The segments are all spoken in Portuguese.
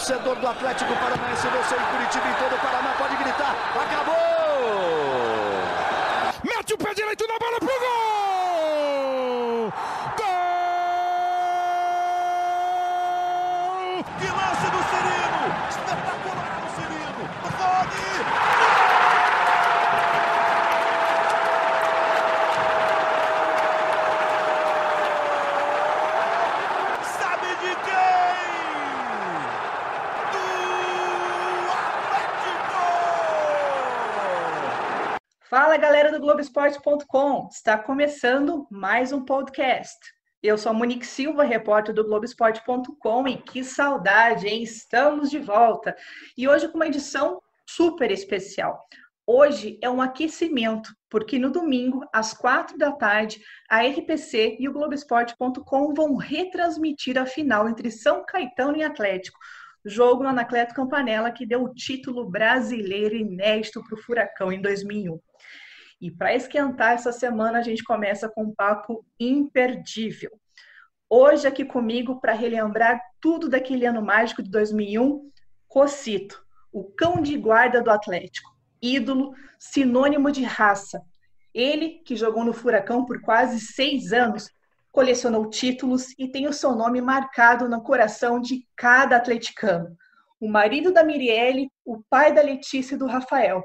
torcedor do Atlético Paranaense, você em Curitiba e todo o Paraná pode gritar: acabou! Mete o pé direito na bola pro gol! Gol! Que lance do Cirino! Espetacular o Cirino! Rony! Sabe de quem? Do Atlético! Fala galera do Globoesporte.com, está começando mais um podcast. Eu sou a Monique Silva, repórter do Globoesporte.com e que saudade, hein? Estamos de volta e hoje com uma edição super especial. Hoje é um aquecimento, porque no domingo, às quatro da tarde, a RPC e o Globoesporte.com vão retransmitir a final entre São Caetano e Atlético, jogo no Anacleto Campanella que deu o título brasileiro inédito para o Furacão em 2001. E para esquentar essa semana, a gente começa com um papo imperdível. Hoje, aqui comigo, para relembrar tudo daquele ano mágico de 2001, Cocito, o cão de guarda do Atlético, ídolo, sinônimo de raça. Ele, que jogou no Furacão por quase seis anos, colecionou títulos e tem o seu nome marcado no coração de cada atleticano. O marido da Mirielle, o pai da Letícia e do Rafael.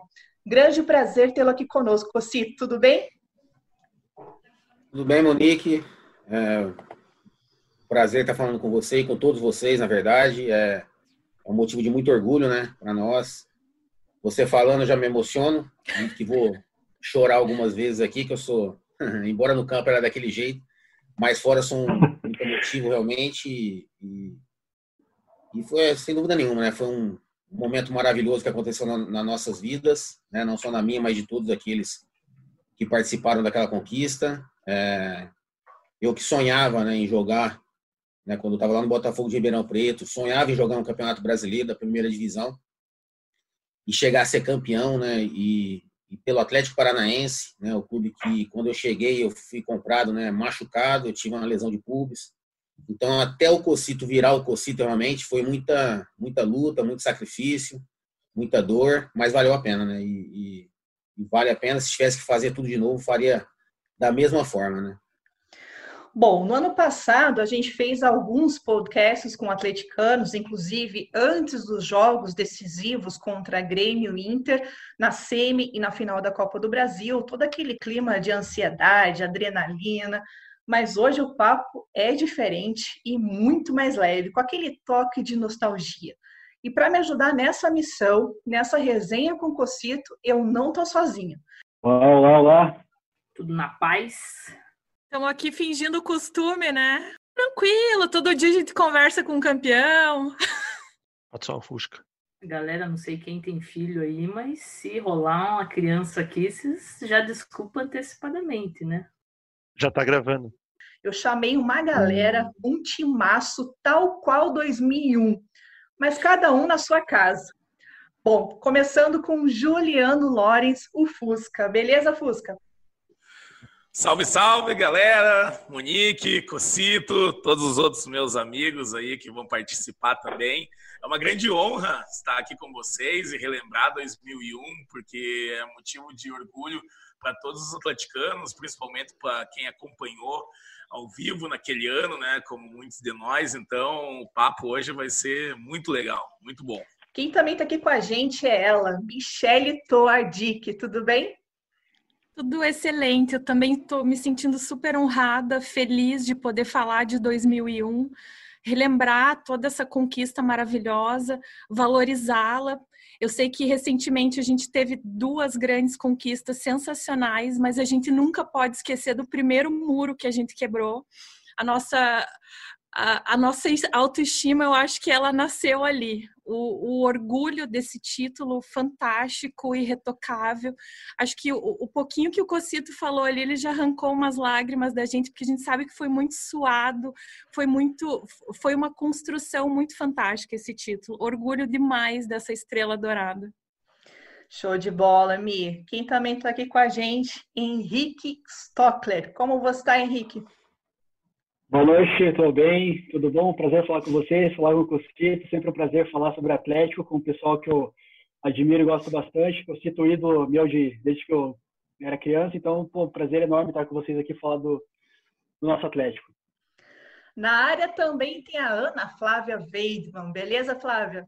Grande prazer tê-lo aqui conosco, Cocito. Tudo bem? Tudo bem, Monique? É, prazer estar falando com você e com todos vocês, na verdade. É, é um motivo de muito orgulho, né, para nós. Você falando, eu já me emociono, que vou chorar algumas vezes aqui, que eu sou, embora no campo era daquele jeito, mas fora sou um, muito emotivo realmente. E, e foi, sem dúvida nenhuma, né, foi um momento maravilhoso que aconteceu nas na nossas vidas, né, não só na minha, mas de todos aqueles que participaram daquela conquista. É, eu que sonhava né, em jogar, né, quando estava lá no Botafogo de Ribeirão Preto, sonhava em jogar um campeonato brasileiro da primeira divisão e chegar a ser campeão, né, e, e pelo Atlético Paranaense, né, o clube que quando eu cheguei eu fui comprado, né, machucado, eu tive uma lesão de pubis, então até o Cocito virar o Cocito realmente foi muita muita luta, muito sacrifício, muita dor, mas valeu a pena, né, e, e, e vale a pena se tivesse que fazer tudo de novo faria da mesma forma, né. Bom, no ano passado a gente fez alguns podcasts com atleticanos, inclusive antes dos jogos decisivos contra Grêmio e Inter, na semi e na final da Copa do Brasil, todo aquele clima de ansiedade, adrenalina. Mas hoje o papo é diferente e muito mais leve, com aquele toque de nostalgia. E para me ajudar nessa missão, nessa resenha com o Cocito, eu não tô sozinha. Olá, olá, olá. Tudo na paz. Estamos aqui fingindo costume, né? Tranquilo, todo dia a gente conversa com um campeão. Pode só o Fusca. Galera, não sei quem tem filho aí, mas se rolar uma criança aqui, vocês já desculpa antecipadamente, né? Já tá gravando. Eu chamei uma galera, um timaço tal qual 2001, mas cada um na sua casa. Bom, começando com Juliano Lorenz, o Fusca. Beleza, Fusca? Salve, salve, galera! Monique, Cocito, todos os outros meus amigos aí que vão participar também. É uma grande honra estar aqui com vocês e relembrar 2001, porque é motivo de orgulho para todos os atleticanos, principalmente para quem acompanhou ao vivo naquele ano, né, como muitos de nós. Então, o papo hoje vai ser muito legal, muito bom. Quem também está aqui com a gente é ela, Michele Toardic. Tudo bem? Tudo excelente. Eu também estou me sentindo super honrada, feliz de poder falar de 2001, relembrar toda essa conquista maravilhosa, valorizá-la. Eu sei que recentemente a gente teve duas grandes conquistas sensacionais, mas a gente nunca pode esquecer do primeiro muro que a gente quebrou. A nossa a, nossa autoestima, eu acho que ela nasceu ali. O, o, orgulho desse título fantástico e retocável. Acho que o, o, pouquinho que o Cocito falou ali, ele já arrancou umas lágrimas da gente, porque a gente sabe que foi muito suado, foi muito, foi uma construção muito fantástica esse título. Orgulho demais dessa estrela dourada. Show de bola, Mi. Quem também está aqui com a gente, Henrique Stockler. Como você está, Henrique? Boa noite, tudo bem? Tudo bom? Prazer falar com vocês, falar com o Cosquito. Sempre um prazer falar sobre Atlético com o pessoal que eu admiro e gosto bastante. Eu cito o ídolo meu de, desde que eu era criança, então, pô, prazer enorme estar com vocês aqui falar do, do nosso Atlético. Na área também tem a Ana Flávia Weidman. Beleza, Flávia?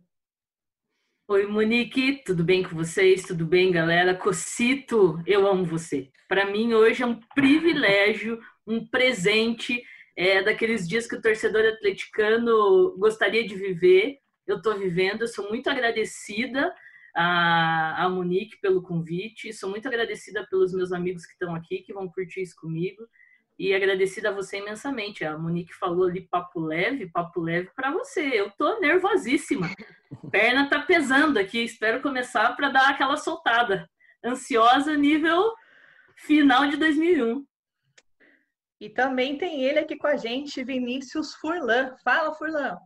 Oi, Monique, tudo bem com vocês? Tudo bem, galera? Cocito, eu amo você. Para mim, hoje é um privilégio, um presente, é, daqueles dias que o torcedor atleticano gostaria de viver. Eu estou vivendo, eu sou muito agradecida a, a Monique pelo convite, sou muito agradecida pelos meus amigos que estão aqui, que vão curtir isso comigo e agradecida a você imensamente. A Monique falou ali papo leve, papo leve para você. Eu tô nervosíssima. Perna tá pesando aqui. Espero começar para dar aquela soltada. Ansiosa nível final de 2001. E também tem ele aqui com a gente, Vinícius Furlan. Fala, Furlan.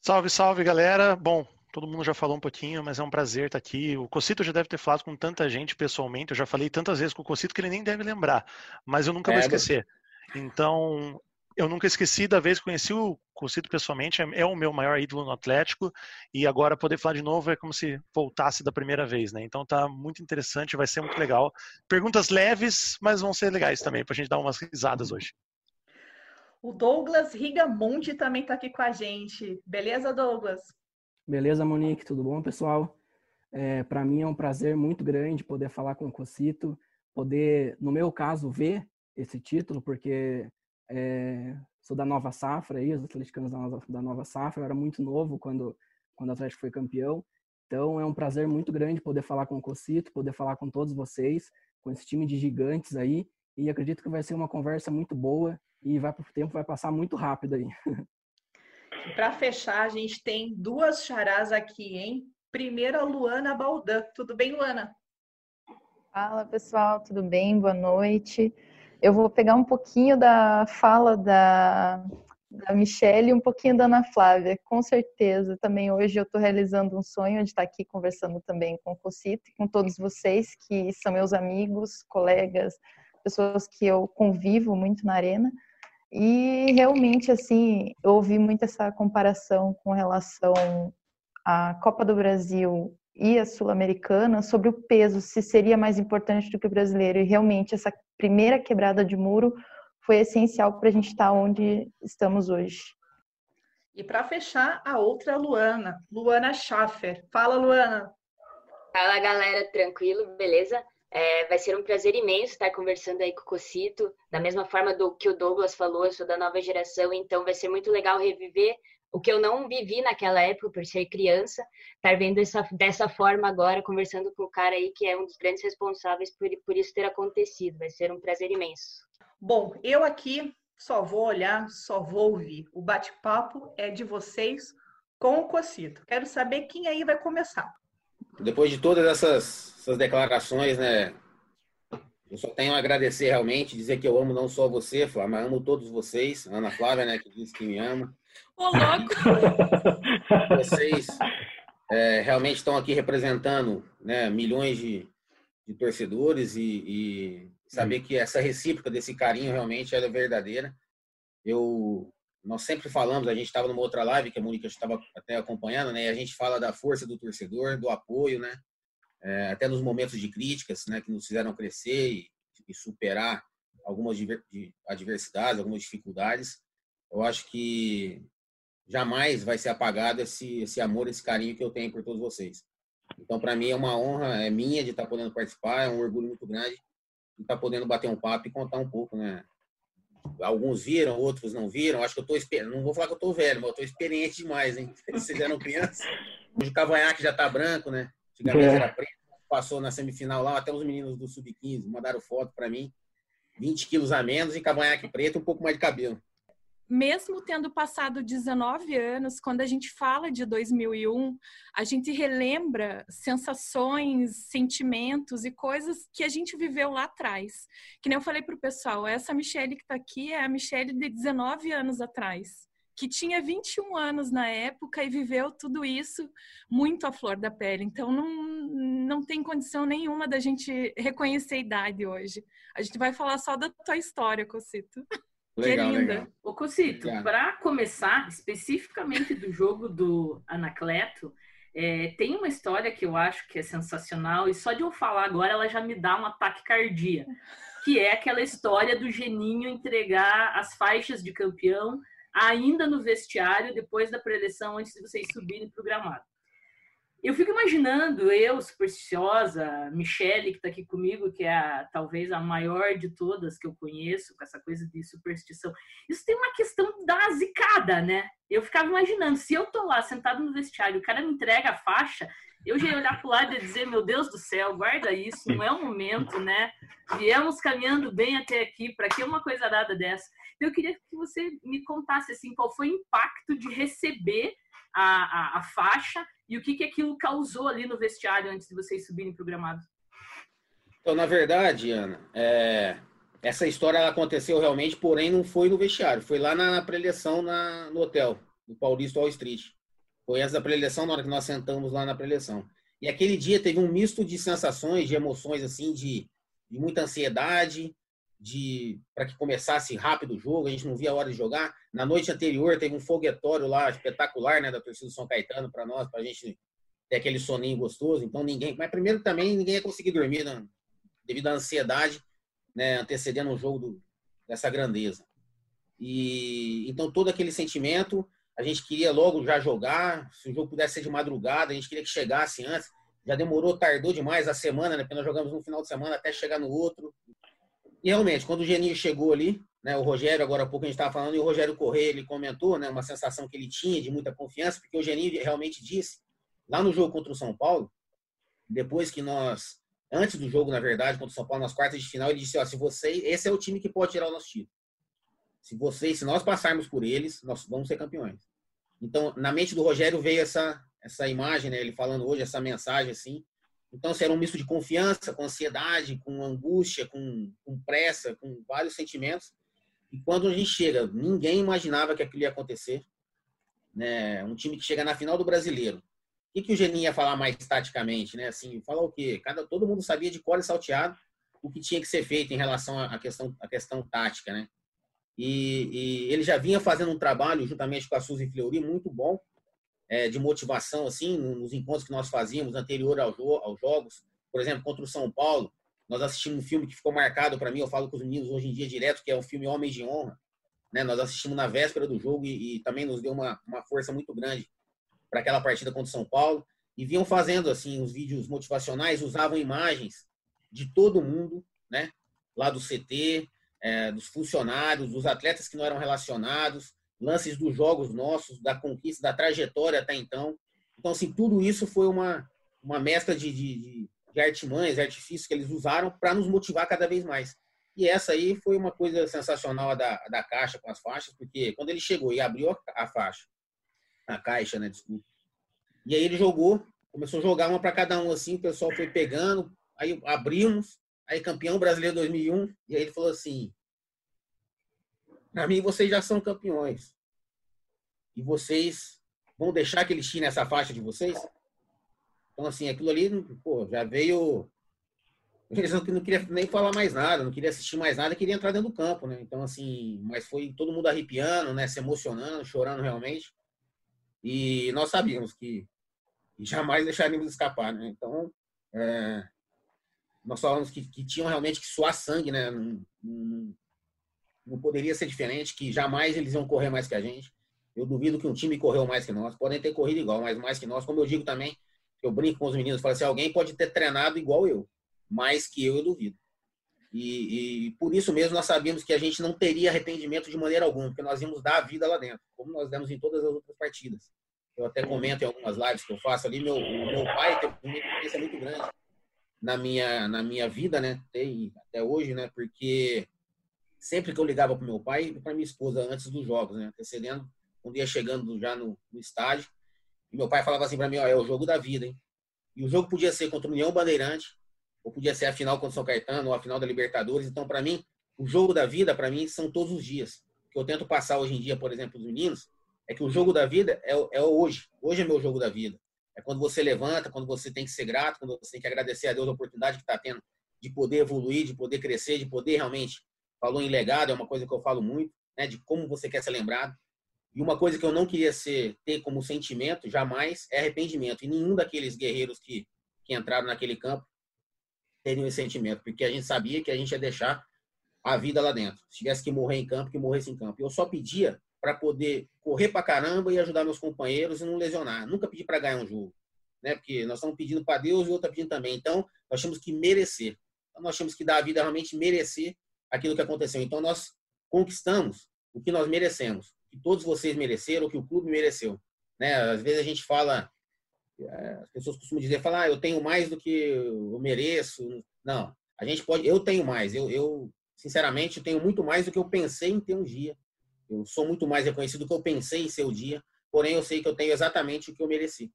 Salve, salve, galera. Bom, todo mundo já falou um pouquinho, mas é um prazer estar aqui. O Cocito já deve ter falado com tanta gente pessoalmente, eu já falei tantas vezes com o Cocito que ele nem deve lembrar, mas eu nunca é, vou esquecer. Então, eu nunca esqueci da vez que conheci o Cocito pessoalmente, é, é, o meu maior ídolo no Atlético, e agora poder falar de novo é como se voltasse da primeira vez, né? Então tá muito interessante, vai ser muito legal. Perguntas leves, mas vão ser legais também, pra gente dar umas risadas hoje. O Douglas Rigamonte também tá aqui com a gente. Beleza, Douglas? Beleza, Monique? Tudo bom, pessoal? É, Para mim é um prazer muito grande poder falar com o Cocito, poder, no meu caso, ver esse título, porque é, sou da nova safra, aí, os atleticanos da nova, da nova safra, eu era muito novo quando, quando o Atlético foi campeão. Então é um prazer muito grande poder falar com o Cocito, poder falar com todos vocês, com esse time de gigantes aí. E acredito que vai ser uma conversa muito boa e vai o tempo vai passar muito rápido aí. Para fechar, a gente tem duas charás aqui, hein? Primeira, Luana Baldan. Tudo bem, Luana? Fala, pessoal, tudo bem? Boa noite. Eu vou pegar um pouquinho da fala da, da Michelle e um pouquinho da Ana Flávia. Com certeza, também hoje eu estou realizando um sonho de estar aqui conversando também com o Cocito e com todos vocês que são meus amigos, colegas, pessoas que eu convivo muito na arena. E realmente, assim, eu ouvi muito essa comparação com relação à Copa do Brasil e a Sul-Americana sobre o peso, se seria mais importante do que o brasileiro. E realmente, essa primeira quebrada de muro foi essencial para a gente estar onde estamos hoje. E para fechar, a outra Luana, Luana Schaffer. Fala, Luana. Fala, galera, tranquilo, beleza? É, vai ser um prazer imenso estar conversando aí com o Cocito, da mesma forma do que o Douglas falou, eu sou da nova geração, então vai ser muito legal reviver o que eu não vivi naquela época por ser criança, estar vendo essa, dessa forma agora, conversando com o cara aí que é um dos grandes responsáveis por, por isso ter acontecido. Vai ser um prazer imenso. Bom, eu aqui só vou olhar, só vou ouvir. O bate-papo é de vocês com o Cocito. Quero saber quem aí vai começar. Depois de todas essas, essas declarações, né? Eu só tenho a agradecer realmente, dizer que eu amo não só você, Flávia, mas amo todos vocês. Ana Flávia, né, que disse que me ama. Ô, louco! Vocês é, realmente estão aqui representando né, milhões de, de torcedores e, e saber que essa recíproca desse carinho realmente é verdadeira. Eu nós sempre falamos, a gente estava numa outra live que a Mônica estava até acompanhando, né? E a gente fala da força do torcedor, do apoio, né? É, até nos momentos de críticas, né? Que nos fizeram crescer e, e superar algumas adversidades, algumas dificuldades. Eu acho que jamais vai ser apagado esse, esse amor, esse carinho que eu tenho por todos vocês. Então, para mim é uma honra, é minha de estar podendo participar, é um orgulho muito grande de estar podendo bater um papo e contar um pouco, né? Alguns viram, outros não viram. Acho que eu tô esperando. Não vou falar que eu tô velho, mas eu tô experiente demais, hein? Vocês eram crianças. Hoje o cavanhaque já tá branco, né? Antigamente é. era preto. Passou na semifinal lá, até os meninos do Sub-15 mandaram foto para mim. 20 quilos a menos e cavanhaque preto um pouco mais de cabelo mesmo tendo passado 19 anos, quando a gente fala de 2001, a gente relembra sensações, sentimentos e coisas que a gente viveu lá atrás. Que nem eu falei para o pessoal, essa Michelle que está aqui é a Michelle de 19 anos atrás, que tinha 21 anos na época e viveu tudo isso muito à flor da pele. Então, não, não tem condição nenhuma da gente reconhecer a idade hoje. A gente vai falar só da tua história, Cocito. Legal, que linda. Legal. Ô, Cocito, para começar, especificamente do jogo do Anacleto, é, tem uma história que eu acho que é sensacional, e só de eu falar agora ela já me dá um ataque cardíaco, que é aquela história do Geninho entregar as faixas de campeão ainda no vestiário, depois da preleção, antes de vocês subirem para o gramado. Eu fico imaginando, eu, supersticiosa, Michele, que está aqui comigo, que é a, talvez a maior de todas que eu conheço, com essa coisa de superstição. Isso tem uma questão da zicada, né? Eu ficava imaginando, se eu tô lá sentado no vestiário, o cara me entrega a faixa, eu já ia olhar para o lado e dizer, meu Deus do céu, guarda isso, não é o momento, né? Viemos caminhando bem até aqui, para que uma coisa dada dessa? Eu queria que você me contasse, assim, qual foi o impacto de receber a, a, a faixa e o que, que aquilo causou ali no vestiário antes de vocês subirem para o gramado? Então, na verdade, Ana, é, essa história aconteceu realmente, porém não foi no vestiário, foi lá na preleção na, no hotel, no Paulista Wall Street. Foi essa da preleção, na hora que nós sentamos lá na preleção. E aquele dia teve um misto de sensações, de emoções, assim, de, de muita ansiedade, de para que começasse rápido o jogo, a gente não via a hora de jogar. Na noite anterior teve um foguetório lá espetacular, né, da torcida do São Caetano para nós, para a gente ter aquele soninho gostoso. Então ninguém, mas primeiro também ninguém ia conseguir dormir né, devido à ansiedade, né, antecedendo um jogo do, dessa grandeza. E então todo aquele sentimento, a gente queria logo já jogar, se o jogo pudesse ser de madrugada, a gente queria que chegasse antes. Já demorou, tardou demais a semana, né? Porque nós jogamos no final de semana até chegar no outro. E realmente, quando o Geninho chegou ali, né, o Rogério, agora há pouco a gente estava falando, e o Rogério Correia, ele comentou, né, uma sensação que ele tinha de muita confiança, porque o Geninho realmente disse, lá no jogo contra o São Paulo, depois que nós, antes do jogo, na verdade, contra o São Paulo, nas quartas de final, ele disse, ó, se vocês, esse é o time que pode tirar o nosso título. Se vocês, se nós passarmos por eles, nós vamos ser campeões. Então, na mente do Rogério veio essa, essa imagem, né, ele falando hoje, essa mensagem, assim, então, se era um misto de confiança, com ansiedade, com angústia, com, com pressa, com vários sentimentos. E quando a gente chega, ninguém imaginava que aquilo ia acontecer. Né? Um time que chega na final do brasileiro. O que, que o Geninho ia falar mais taticamente? Né? Assim, falar o quê? Cada, todo mundo sabia de cor e salteado o que tinha que ser feito em relação à questão, à questão tática. Né? E, e ele já vinha fazendo um trabalho, juntamente com a Suzy Fleury, muito bom, é, de motivação, assim, nos encontros que nós fazíamos anterior ao jo aos jogos. Por exemplo, contra o São Paulo, nós assistimos um filme que ficou marcado para mim, eu falo com os meninos hoje em dia direto, que é o filme Homens de Honra. Né? Nós assistimos na véspera do jogo e, e também nos deu uma, uma força muito grande para aquela partida contra o São Paulo. E vinham fazendo assim os vídeos motivacionais, usavam imagens de todo mundo, né? Lá do CT, é, dos funcionários, dos atletas que não eram relacionados, lances dos jogos nossos, da conquista, da trajetória até então. Então, assim, tudo isso foi uma, uma mescla de, de, de artimanhas, artifícios que eles usaram para nos motivar cada vez mais. E essa aí foi uma coisa sensacional da, da caixa com as faixas, porque quando ele chegou e abriu a, a faixa, a caixa, né, desculpa, e aí ele jogou, começou a jogar uma para cada um assim, o pessoal foi pegando, aí abrimos, aí campeão brasileiro 2001, e aí ele falou assim: para mim, vocês já são campeões. E vocês vão deixar que eles tirem essa faixa de vocês? Então, assim, aquilo ali, pô, já veio. Eles não, não queriam nem falar mais nada, não queria assistir mais nada, queria entrar dentro do campo, né? Então, assim, mas foi todo mundo arrepiando, né? Se emocionando, chorando realmente. E nós sabíamos que jamais deixaríamos escapar, né? Então, é, nós falamos que, que tinham realmente que suar sangue, né? Poderia ser diferente, que jamais eles iam correr mais que a gente. Eu duvido que um time correu mais que nós. Podem ter corrido igual, mas mais que nós. Como eu digo também, eu brinco com os meninos, falo assim, alguém pode ter treinado igual eu, mais que eu, eu duvido. E, e, por isso mesmo nós sabíamos que a gente não teria arrependimento de maneira alguma, porque nós íamos dar a vida lá dentro, como nós demos em todas as outras partidas. Eu até comento em algumas lives que eu faço ali, meu, meu pai teve uma influência muito grande na minha, na minha vida, né? Até, até hoje, né? Porque sempre que eu ligava para meu pai e para minha esposa antes dos jogos, né, antecedendo, um dia chegando já no, no estádio, e meu pai falava assim para mim, ó, é o jogo da vida, hein? E o jogo podia ser contra o União Bandeirante, ou podia ser a final contra o São Caetano, ou a final da Libertadores. Então, para mim, o jogo da vida, para mim, são todos os dias. O que eu tento passar hoje em dia, por exemplo, os meninos, é que o jogo da vida é, é hoje. Hoje é meu jogo da vida. É quando você levanta, quando você tem que ser grato, quando você tem que agradecer a Deus a oportunidade que está tendo de poder evoluir, de poder crescer, de poder realmente falou em legado, é uma coisa que eu falo muito. né, de como você quer ser lembrado. E uma coisa que eu não queria ser ter como sentimento jamais é arrependimento. E nenhum daqueles guerreiros que, que entraram naquele campo teriam esse sentimento, porque a gente sabia que a gente ia deixar a vida lá dentro. Se tivesse que morrer em campo, que morresse em campo. Eu só pedia para poder correr para caramba e ajudar meus companheiros e não lesionar. Nunca pedi para ganhar um jogo, né? Porque nós estamos pedindo para Deus e outro pedindo também. Então, nós temos que merecer. Então, nós temos que dar a vida realmente merecer aquilo que aconteceu. Então, nós conquistamos o que nós merecemos, que todos vocês mereceram, o que o clube mereceu. Né? Às vezes a gente fala, é, as pessoas costumam dizer, falar, ah, eu tenho mais do que eu mereço. Não, a gente pode, eu tenho mais. Eu, eu sinceramente, tenho muito mais do que eu pensei em ter um dia. Eu sou muito mais reconhecido do que eu pensei em ser o dia, porém eu sei que eu tenho exatamente o que eu mereci.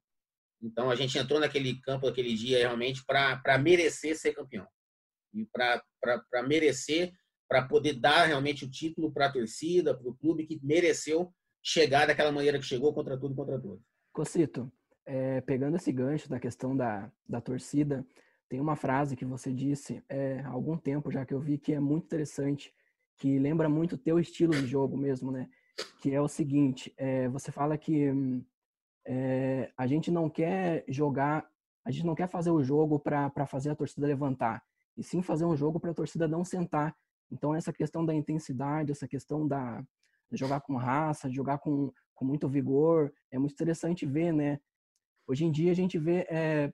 Então a gente entrou naquele campo, naquele dia, realmente para merecer ser campeão. E para merecer para poder dar realmente o título para a torcida, para o clube que mereceu chegar daquela maneira que chegou contra tudo contra todos. Cocito, é, pegando esse gancho da questão da, da torcida, tem uma frase que você disse é, há algum tempo já que eu vi que é muito interessante, que lembra muito o teu estilo de jogo mesmo, né? Que é o seguinte, é, você fala que é, a gente não quer jogar, a gente não quer fazer o jogo para fazer a torcida levantar, e sim fazer um jogo para a torcida não sentar então, essa questão da intensidade, essa questão da jogar com raça, jogar com, com muito vigor, é muito interessante ver, né? Hoje em dia a gente vê é,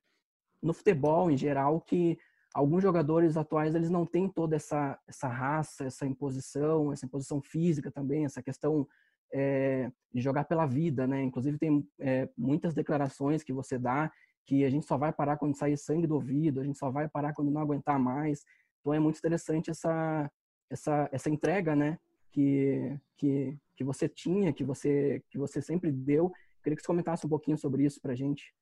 no futebol em geral que alguns jogadores atuais eles não têm toda essa essa raça, essa imposição, essa imposição física também, essa questão é, de jogar pela vida, né? Inclusive tem é, muitas declarações que você dá que a gente só vai parar quando sair sangue do ouvido, a gente só vai parar quando não aguentar mais. Então é muito interessante essa essa, essa entrega, né, que, que, que você tinha, que você, que você sempre deu. Queria que você comentasse um pouquinho sobre isso para a gente.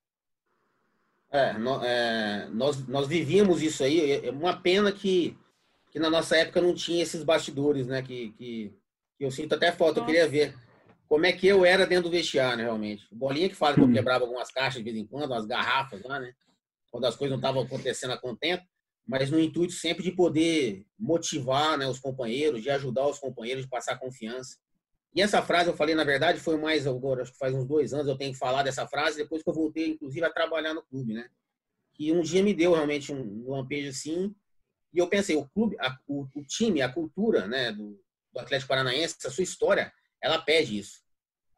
É, no, é, nós, nós vivíamos isso aí. É uma pena que, que na nossa época não tinha esses bastidores, né? Que, que, que eu sinto até falta. Eu queria ver como é que eu era dentro do vestiário, realmente. Bolinha que fala que eu uhum. quebrava algumas caixas de vez em quando, umas garrafas lá, né? Quando as coisas não estavam acontecendo a contento mas no intuito sempre de poder motivar né, os companheiros, de ajudar os companheiros, de passar confiança. E essa frase eu falei, na verdade, foi mais agora, acho que faz uns dois anos eu tenho que falar dessa frase, depois que eu voltei, inclusive, a trabalhar no clube, né? Que um dia me deu realmente um lampejo assim, e eu pensei, o clube, a, o, o, time, a cultura né, do, do Atlético Paranaense, a sua história, ela pede isso.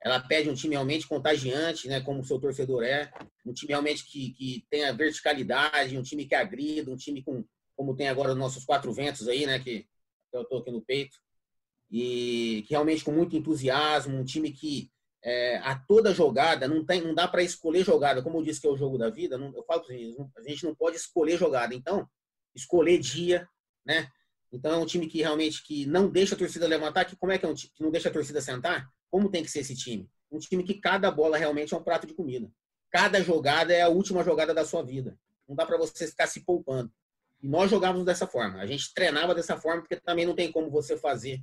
Ela pede um time realmente contagiante, né, como o seu torcedor é, um time realmente que, que tenha verticalidade, um time que agrida, um time com, como tem agora os nossos quatro ventos aí, né, que eu estou aqui no peito, e que realmente com muito entusiasmo, um time que é, a toda jogada, não, tem, não dá para escolher jogada, como eu disse que é o jogo da vida, não, eu falo para vocês, a gente não pode escolher jogada, então, escolher dia, né, então é um time que realmente que não deixa a torcida levantar, que como é que é um time que não deixa a torcida sentar? Como tem que ser esse time? Um time que cada bola realmente é um prato de comida. Cada jogada é a última jogada da sua vida. Não dá para você ficar se poupando. E nós jogávamos dessa forma. A gente treinava dessa forma, porque também não tem como você fazer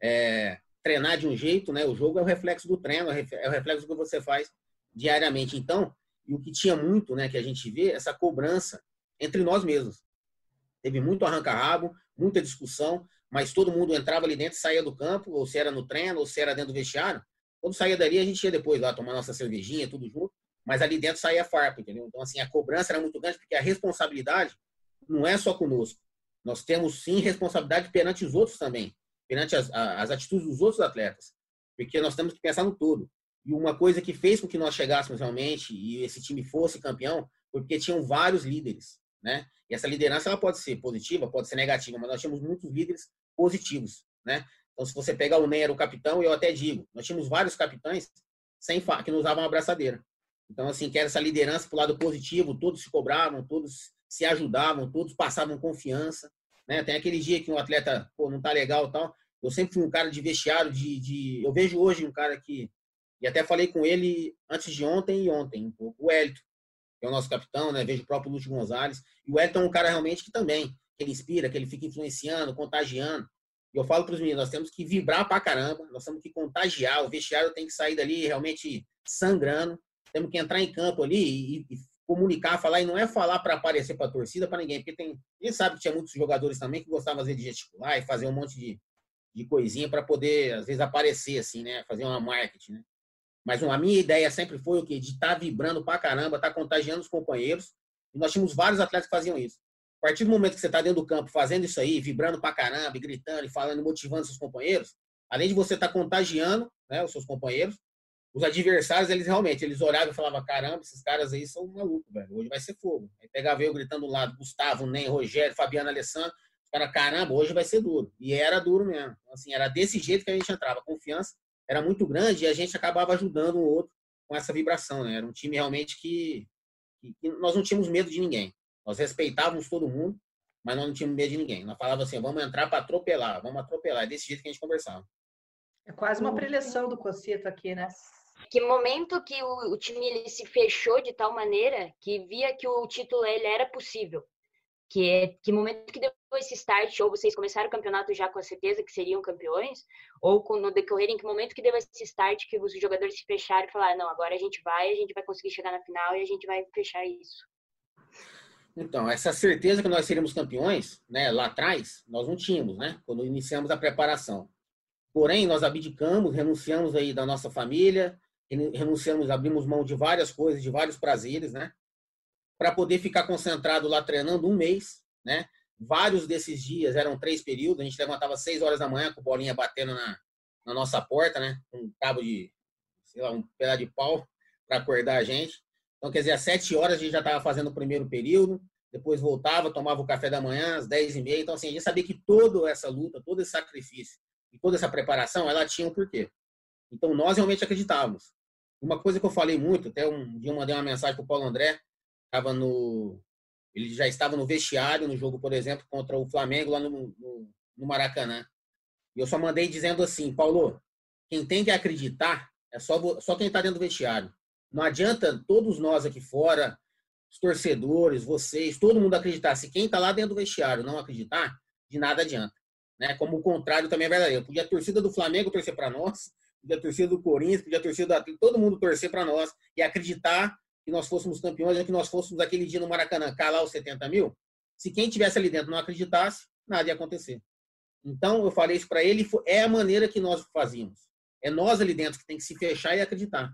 é, treinar de um jeito, né? O jogo é o reflexo do treino, é o reflexo do que você faz diariamente. Então, e o que tinha muito, né, que a gente vê, essa cobrança entre nós mesmos. Teve muito arranca-rabo, muita discussão, mas todo mundo entrava ali dentro, saía do campo, ou se era no treino, ou se era dentro do vestiário. Quando saía dali, a gente ia depois lá tomar nossa cervejinha, tudo junto, mas ali dentro saía farpa, entendeu? Então, assim, a cobrança era muito grande, porque a responsabilidade não é só conosco. Nós temos, sim, responsabilidade perante os outros também, perante as, as atitudes dos outros atletas, porque nós temos que pensar no todo. E uma coisa que fez com que nós chegássemos realmente e esse time fosse campeão, porque tinham vários líderes, né? E essa liderança ela pode ser positiva, pode ser negativa, mas nós tínhamos muitos líderes positivos, né? Então, se você pegar o Ney era o capitão, eu até digo, nós tínhamos vários capitães sem que não usavam abraçadeira. Então, assim, que era essa liderança para o lado positivo, todos se cobravam, todos se ajudavam, todos passavam confiança, né? Tem aquele dia que um atleta, pô, não tá legal tal. Eu sempre fui um cara de vestiário, de, de... eu vejo hoje um cara que, e até falei com ele antes de ontem e ontem, o Hélito, é o nosso capitão, né? Vejo o próprio Lúcio Gonzalez. E o Hélito é um cara realmente que também, que ele inspira, que ele fica influenciando, contagiando. E eu falo para os meninos, nós temos que vibrar para caramba, nós temos que contagiar, o vestiário tem que sair dali realmente sangrando, temos que entrar em campo ali e, e comunicar, falar, e não é falar para aparecer para a torcida, para ninguém, porque tem, gente sabe que tinha muitos jogadores também que gostavam de gesticular e fazer um monte de, de coisinha para poder, às vezes, aparecer, assim, né? Fazer uma marketing, né? Mas a minha ideia sempre foi o quê? De estar tá vibrando pra caramba, estar tá contagiando os companheiros. E nós tínhamos vários atletas que faziam isso. A partir do momento que você está dentro do campo fazendo isso aí, vibrando pra caramba, gritando, e falando, motivando seus companheiros, além de você estar tá contagiando né, os seus companheiros, os adversários, eles realmente, eles olhavam e falavam, caramba, esses caras aí são malucos, velho. Hoje vai ser fogo. Aí pegava eu gritando do lado, Gustavo, Nem, Rogério, Fabiano, Alessandro. Os caras, caramba, hoje vai ser duro. E era duro mesmo. Então, assim, era desse jeito que a gente entrava. Confiança era muito grande e a gente acabava ajudando o outro com essa vibração, né? Era um time realmente que, que, que nós não tínhamos medo de ninguém. Nós respeitávamos todo mundo, mas nós não tínhamos medo de ninguém. Nós falávamos assim, vamos entrar para atropelar, vamos atropelar. É desse jeito que a gente conversava. É quase uma preleção do Cocito aqui, né? Que momento que o, o, time ele se fechou de tal maneira que via que o título ele era possível. Que, é, que momento que deu esse start, ou vocês começaram o campeonato já com a certeza que seriam campeões, ou com, no decorrer, em que momento que deu esse start que os jogadores se fecharam e falaram, não, agora a gente vai, a gente vai conseguir chegar na final e a gente vai fechar isso. Então, essa certeza que nós seríamos campeões, né, lá atrás, nós não tínhamos, né, quando iniciamos a preparação. Porém, nós abdicamos, renunciamos aí da nossa família, renunciamos, abrimos mão de várias coisas, de vários prazeres, né? Para poder ficar concentrado lá treinando um mês, né? Vários desses dias eram três períodos, a gente levantava seis horas da manhã com bolinha batendo na, na nossa porta, né? Um cabo de, sei lá, um pedaço de pau para acordar a gente. Então, quer dizer, às sete horas a gente já estava fazendo o primeiro período, depois voltava, tomava o café da manhã às dez e meia. Então, assim, a gente sabia que toda essa luta, todo esse sacrifício e toda essa preparação, ela tinha um porquê. Então, nós realmente acreditávamos. Uma coisa que eu falei muito, até um dia eu mandei uma mensagem para o Paulo André, estava no, ele já estava no vestiário no jogo, por exemplo, contra o Flamengo lá no, no, no Maracanã. E eu só mandei dizendo assim, Paulo, quem tem que acreditar é só, só quem está dentro do vestiário. Não adianta todos nós aqui fora, os torcedores, vocês, todo mundo acreditar. Se quem está lá dentro do vestiário não acreditar, de nada adianta. Né? Como o contrário também é verdadeiro. Podia a torcida do Flamengo torcer para nós, podia a torcida do Corinthians, podia a torcida do Atlético, todo mundo torcer para nós e acreditar que nós fôssemos campeões, que nós fôssemos aquele dia no Maracanã calar os 70 mil. Se quem tivesse ali dentro não acreditasse, nada ia acontecer. Então, eu falei isso para ele, é a maneira que nós fazíamos. É nós ali dentro que tem que se fechar e acreditar.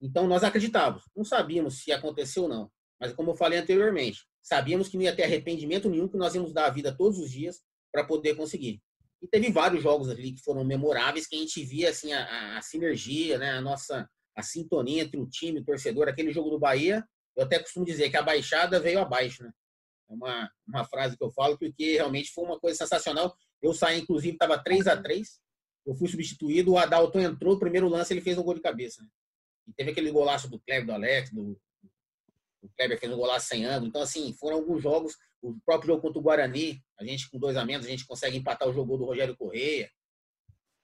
Então, nós acreditávamos. Não sabíamos se aconteceu ou não. Mas, como eu falei anteriormente, sabíamos que não ia ter arrependimento nenhum, que nós íamos dar a vida todos os dias para poder conseguir. E teve vários jogos ali que foram memoráveis, que a gente via assim a, a sinergia, né, a nossa a sintonia entre o time o torcedor. Aquele jogo do Bahia, eu até costumo dizer que a baixada veio abaixo, né? É uma, uma frase que eu falo porque realmente foi uma coisa sensacional. Eu saí, inclusive, estava 3 a 3 Eu fui substituído, o Adalto entrou, o primeiro lance ele fez um gol de cabeça. Né? E teve aquele golaço do Kleber, do Alex, do, o Kleber fez um golaço sem ângulo. Então, assim, foram alguns jogos. O próprio jogo contra o Guarani, a gente com dois a menos, a gente consegue empatar o jogo do Rogério Correia.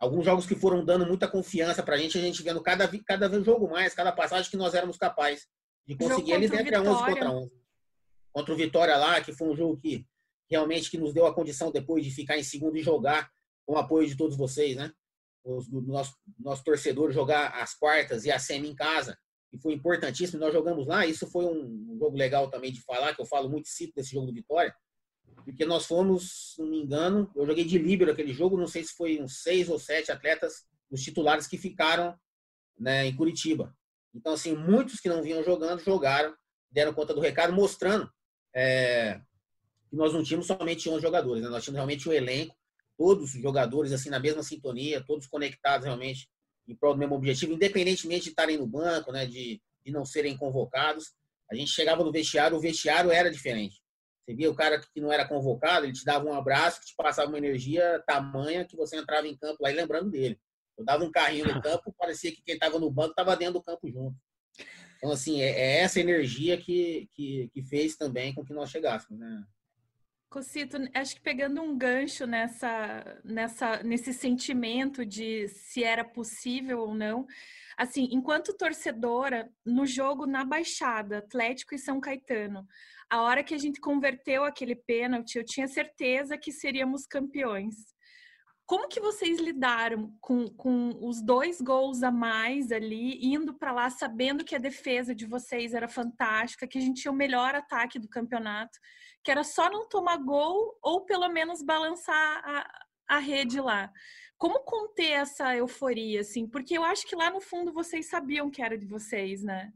Alguns jogos que foram dando muita confiança pra gente, a gente vendo cada, cada vez jogo mais, cada passagem que nós éramos capazes de conseguir ali dentro 11 contra 11. Contra o Vitória lá, que foi um jogo que realmente que nos deu a condição depois de ficar em segundo e jogar com o apoio de todos vocês, né? Os, do nosso, nosso torcedor jogar as quartas e a semi em casa que foi importantíssimo. Nós jogamos lá, isso foi um jogo legal também de falar, que eu falo muito cito desse jogo do Vitória, porque nós fomos, se não me engano, eu joguei de líbero aquele jogo, não sei se foi uns seis ou sete atletas, os titulares que ficaram né, em Curitiba. Então, assim, muitos que não vinham jogando, jogaram, deram conta do recado, mostrando é, que nós não tínhamos somente 11 jogadores, né? nós tínhamos realmente o um elenco, todos os jogadores, assim, na mesma sintonia, todos conectados realmente em prol do mesmo objetivo, independentemente de estarem no banco, né, de, de não serem convocados. A gente chegava no vestiário, o vestiário era diferente. Você via o cara que não era convocado, ele te dava um abraço, que te passava uma energia tamanha que você entrava em campo lá e lembrando dele. Eu dava um carrinho no campo, parecia que quem estava no banco estava dentro do campo junto. Então, assim, é, é essa energia que, que, que, fez também com que nós chegássemos, né? Cocito, acho que pegando um gancho nessa, nessa, nesse sentimento de se era possível ou não, assim, enquanto torcedora, no jogo na Baixada, Atlético e São Caetano, a hora que a gente converteu aquele pênalti, eu tinha certeza que seríamos campeões. Como que vocês lidaram com, com os dois gols a mais ali, indo para lá sabendo que a defesa de vocês era fantástica, que a gente tinha o melhor ataque do campeonato, que era só não tomar gol ou pelo menos balançar a, a rede lá. Como conter essa euforia, assim? Porque eu acho que lá no fundo vocês sabiam que era de vocês, né?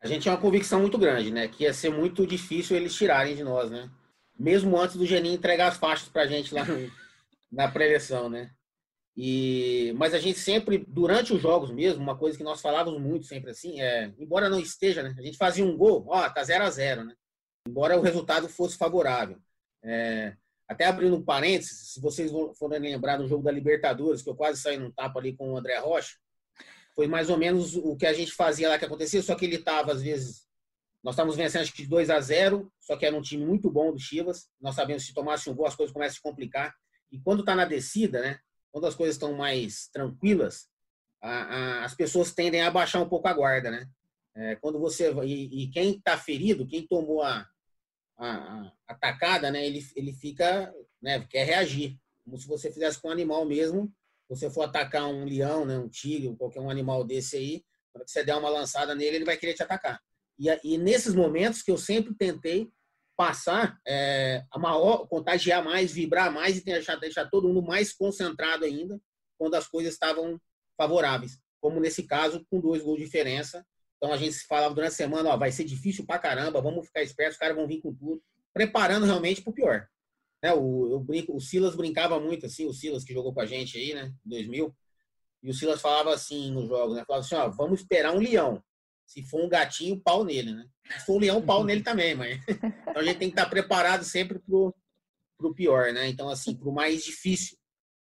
A gente tinha uma convicção muito grande, né? Que ia ser muito difícil eles tirarem de nós, né? Mesmo antes do Geninho entregar as faixas pra gente lá na pré-eleição, né? E, mas a gente sempre, durante os jogos mesmo, uma coisa que nós falávamos muito sempre assim, é, embora não esteja, né? A gente fazia um gol, ó, tá 0 a 0 né? Embora o resultado fosse favorável. É, até abrindo um parênteses, se vocês forem lembrar do jogo da Libertadores, que eu quase saí num tapa ali com o André Rocha, foi mais ou menos o que a gente fazia lá que acontecia, só que ele estava, às vezes, nós estávamos vencendo acho que de 2 a 0 só que era um time muito bom do Chivas. Nós sabemos que se tomasse um gol, as coisas começam a se complicar. E quando está na descida, né? Quando as coisas estão mais tranquilas, a, a, as pessoas tendem a baixar um pouco a guarda, né? É, quando você e, e quem está ferido, quem tomou a, a, atacada, né, ele, ele fica, né, quer reagir. Como se você fizesse com um animal mesmo. Você for atacar um leão, né, um tigre, qualquer um animal desse aí, quando você der uma lançada nele, ele vai querer te atacar. E, e nesses momentos que eu sempre tentei passar é, a maior, contagiar mais, vibrar mais e deixar, deixar todo mundo mais concentrado ainda quando as coisas estavam favoráveis. Como nesse caso, com dois gols de diferença, então a gente se falava durante a semana, ó, vai ser difícil pra caramba, vamos ficar espertos, os caras vão vir com tudo, preparando realmente pro pior. Né, o, eu brinco, o Silas brincava muito assim, o Silas que jogou com a gente aí, né, em 2000, e o Silas falava assim nos jogos, né, falava assim, ó, vamos esperar um leão. Se for um gatinho, pau nele, né? Se for um leão, pau nele também, mas então a gente tem que estar preparado sempre pro pro pior, né? Então assim, pro mais difícil.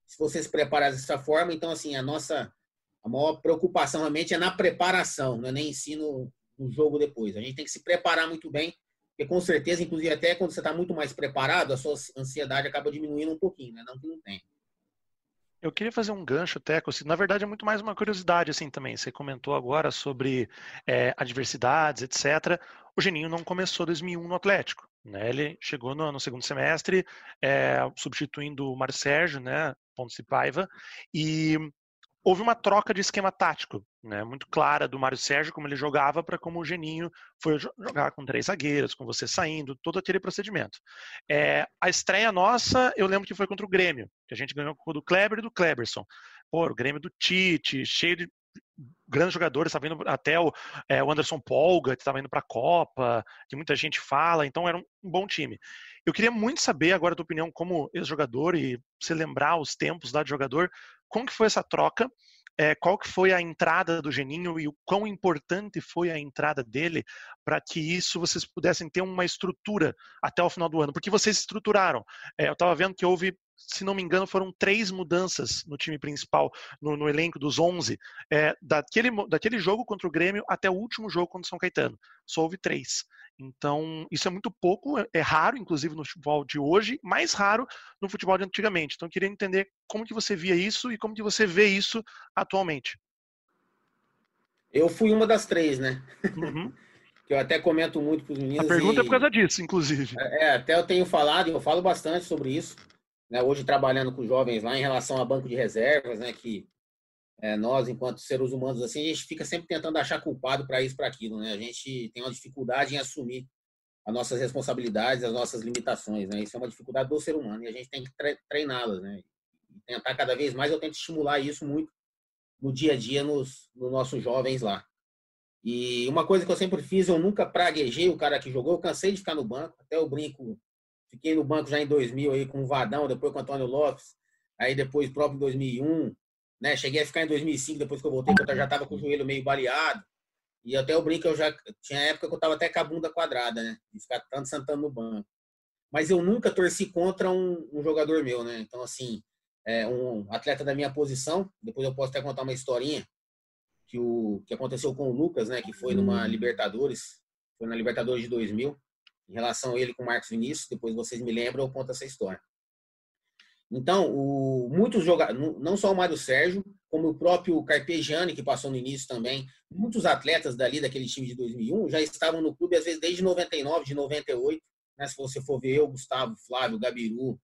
Se você se preparar dessa forma, então assim, a nossa a maior preocupação realmente é na preparação, não é nem ensino no jogo depois. A gente tem que se preparar muito bem, porque com certeza, inclusive até quando você está muito mais preparado, a sua ansiedade acaba diminuindo um pouquinho, né? Não que não tem. Eu queria fazer um gancho, Teco. Assim, na verdade, é muito mais uma curiosidade assim também. Você comentou agora sobre é, adversidades, etc. O Geninho não começou 2001 no Atlético. Né? Ele chegou no, no segundo semestre, é, substituindo o Mário Sérgio, né? Pontes e Paiva, e houve uma troca de esquema tático, né, muito clara do Mário Sérgio, como ele jogava, para como o Geninho foi jogar com três zagueiros, com você saindo, todo aquele procedimento. É, a estreia nossa, eu lembro que foi contra o Grêmio, que a gente ganhou com o do Kleber e do Kleberson. Pô, o Grêmio do Tite, cheio de grandes jogadores, estava indo até o, é, o Anderson Polga, que estava indo para a Copa, que muita gente fala, então era um, um bom time. Eu queria muito saber agora a tua opinião como ex-jogador e se lembrar os tempos lá de jogador, como que foi essa troca? É, qual que foi a entrada do Geninho e o quão importante foi a entrada dele para que isso vocês pudessem ter uma estrutura até o final do ano? Porque vocês estruturaram. É, eu estava vendo que houve, se não me engano, foram três mudanças no time principal, no, no elenco dos 11, é, daquele, daquele jogo contra o Grêmio até o último jogo contra o São Caetano. Só houve três. Então, isso é muito pouco, é, é raro, inclusive, no futebol de hoje, mais raro no futebol de antigamente. Então, eu queria entender como que você via isso e como que você vê isso atualmente. Eu fui uma das três, né? Uhum. que eu até comento muito para os meninos. A pergunta e... é por causa disso, inclusive. É, é, até eu tenho falado, e eu falo bastante sobre isso, né? hoje trabalhando com jovens lá em relação a banco de reservas, né? Que é, nós, enquanto seres humanos, assim, a gente fica sempre tentando achar culpado para isso, para aquilo, né? A gente tem uma dificuldade em assumir as nossas responsabilidades, as nossas limitações, né? Isso é uma dificuldade do ser humano e a gente tem que treiná-las, né? Tentar cada vez mais, eu tento estimular isso muito no dia a dia nos, nos nossos jovens lá. E uma coisa que eu sempre fiz, eu nunca praguejei o cara que jogou, eu cansei de ficar no banco, até o brinco, fiquei no banco já em 2000 aí com o Vadão, depois com o Antônio Lopes, aí depois próprio em 2001, né? Cheguei a ficar em 2005, depois que eu voltei, que eu já estava com o joelho meio baleado. E até o brinco, eu já tinha época que eu estava até com a bunda quadrada, né? De ficar tanto sentando no banco. Mas eu nunca torci contra um, um jogador meu, né? Então, assim, é, um atleta da minha posição, depois eu posso até contar uma historinha que, o, que aconteceu com o Lucas, né? Que foi numa hum. Libertadores, foi na Libertadores de 2000, em relação a ele com o Marcos Vinícius. Depois vocês me lembram, eu conto essa história. Então, o, muitos jogadores, não só o Mário Sérgio, como o próprio Carpegiani, que passou no início também, muitos atletas dali daquele time de 2001 já estavam no clube, às vezes desde 99, de 98. Né? Se você for ver eu, Gustavo, Flávio, Gabiru,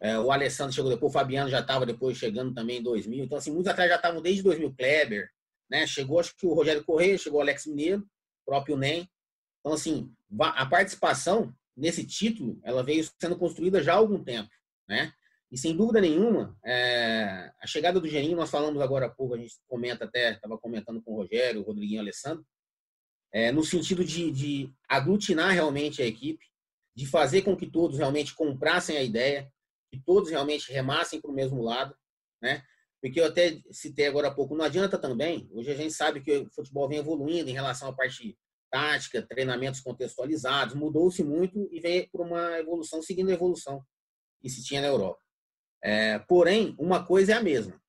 é, o Alessandro chegou depois, o Fabiano já estava depois chegando também em 2000. Então, assim, muitos atletas já estavam desde 2000. Kleber, né? chegou acho que o Rogério Correia, chegou o Alex Mineiro, próprio NEM. Então, assim, a participação nesse título, ela veio sendo construída já há algum tempo né? E sem dúvida nenhuma, é, a chegada do Geninho, nós falamos agora há pouco, a gente comenta até, estava comentando com o Rogério, o Rodriguinho e o Alessandro, é, no sentido de, de aglutinar realmente a equipe, de fazer com que todos realmente comprassem a ideia, que todos realmente remassem para o mesmo lado, né? Porque eu até citei agora há pouco, não adianta também, hoje a gente sabe que o futebol vem evoluindo em relação à parte tática, treinamentos contextualizados, mudou-se muito e vem por uma evolução, seguindo a evolução que se tinha na Europa. É, porém, uma coisa é a mesma,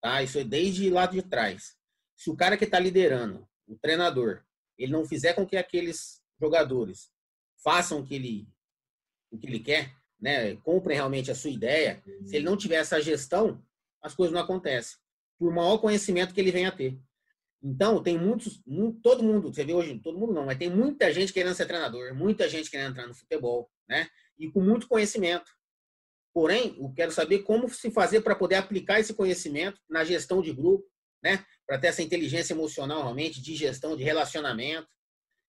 tá? Isso é desde lá de trás. Se o cara que está liderando, o treinador, ele não fizer com que aqueles jogadores façam o que ele, o que ele quer, né? Comprem realmente a sua ideia. Se ele não tiver essa gestão, as coisas não acontecem. Por maior conhecimento que ele venha a ter. Então, tem muitos, muito, todo mundo, você vê hoje, todo mundo não, mas tem muita gente querendo ser treinador, muita gente querendo entrar no futebol, né? E com muito conhecimento. Porém, eu quero saber como se fazer para poder aplicar esse conhecimento na gestão de grupo, né? Para ter essa inteligência emocional realmente, de gestão, de relacionamento,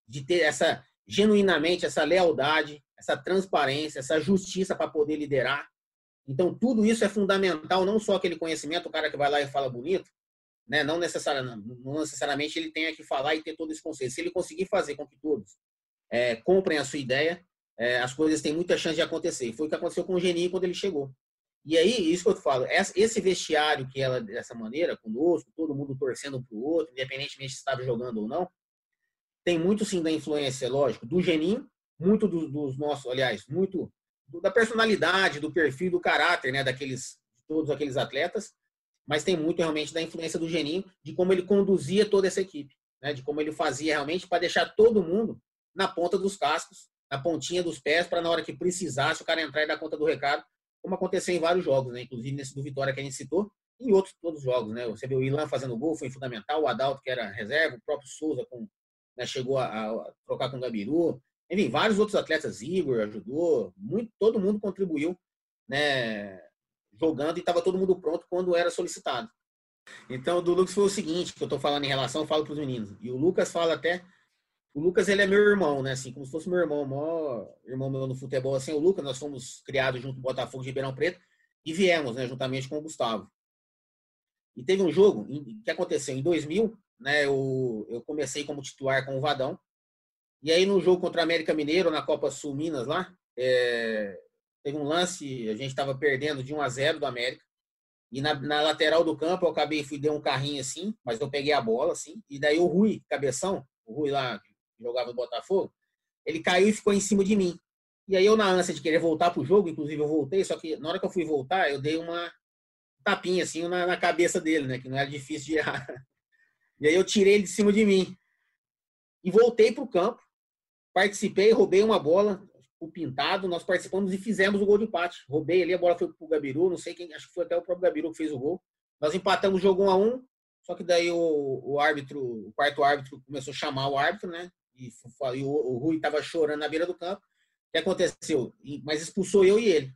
de ter essa genuinamente essa lealdade, essa transparência, essa justiça para poder liderar. Então, tudo isso é fundamental, não só aquele conhecimento, o cara que vai lá e fala bonito, né? não, necessariamente, não necessariamente ele tenha que falar e ter todo esse conceito. Se ele conseguir fazer com que todos é, comprem a sua ideia, é, as coisas têm muita chance de acontecer. Foi o que aconteceu com o Geni quando ele chegou. E aí, isso que eu falo, esse vestiário que ela, dessa maneira, conosco, todo mundo torcendo para o outro, independentemente se estava jogando ou não, tem muito sim da influência, lógico, do Geninho, muito do, dos nossos, aliás, muito do, da personalidade, do perfil, do caráter, né, daqueles, todos aqueles atletas, mas tem muito realmente da influência do Geninho, de como ele conduzia toda essa equipe, né, de como ele fazia realmente para deixar todo mundo na ponta dos cascos, na pontinha dos pés, para na hora que precisasse o cara entrar e dar conta do recado, como aconteceu em vários jogos, né? Inclusive nesse do Vitória que a gente citou, e em outros todos os jogos, né? Você viu o Ilan fazendo gol, foi fundamental, o Adalto, que era reserva, o próprio Souza com, né, chegou a, a, trocar com o Gabiru. Enfim, vários outros atletas, Igor ajudou, muito, todo mundo contribuiu, né? Jogando e estava todo mundo pronto quando era solicitado. Então, do Lucas foi o seguinte, que eu estou falando em relação, eu falo para os meninos. E o Lucas fala até o Lucas, ele é meu irmão, né? Assim, como se fosse meu irmão, maior irmão meu no futebol. Assim, o Lucas, nós fomos criados junto com o Botafogo de Ribeirão Preto e viemos, né, juntamente com o Gustavo. E teve um jogo que aconteceu em 2000, né? Eu, eu comecei como titular com o Vadão. E aí, no jogo contra o América Mineiro, na Copa Sul Minas, lá, é, teve um lance, a gente estava perdendo de 1 a 0 do América. E na, na, lateral do campo, eu acabei, fui, dei um carrinho assim, mas eu peguei a bola, assim. E daí o Rui, cabeção, o Rui lá, jogava no Botafogo, ele caiu e ficou em cima de mim. E aí eu, na ânsia de querer voltar pro jogo, inclusive eu voltei, só que na hora que eu fui voltar, eu dei uma tapinha assim na, na cabeça dele, né? Que não era difícil de errar. E aí eu tirei ele de cima de mim. E voltei pro campo, participei, roubei uma bola, o pintado, nós participamos e fizemos o gol de empate. Roubei ali, a bola foi pro Gabiru, não sei quem, acho que foi até o próprio Gabiru que fez o gol. Nós empatamos o jogo 1 a 1 só que daí o, o árbitro, o quarto árbitro começou a chamar o árbitro, né? E, e o, o Rui estava chorando na beira do campo. O que aconteceu? Mas expulsou eu e ele.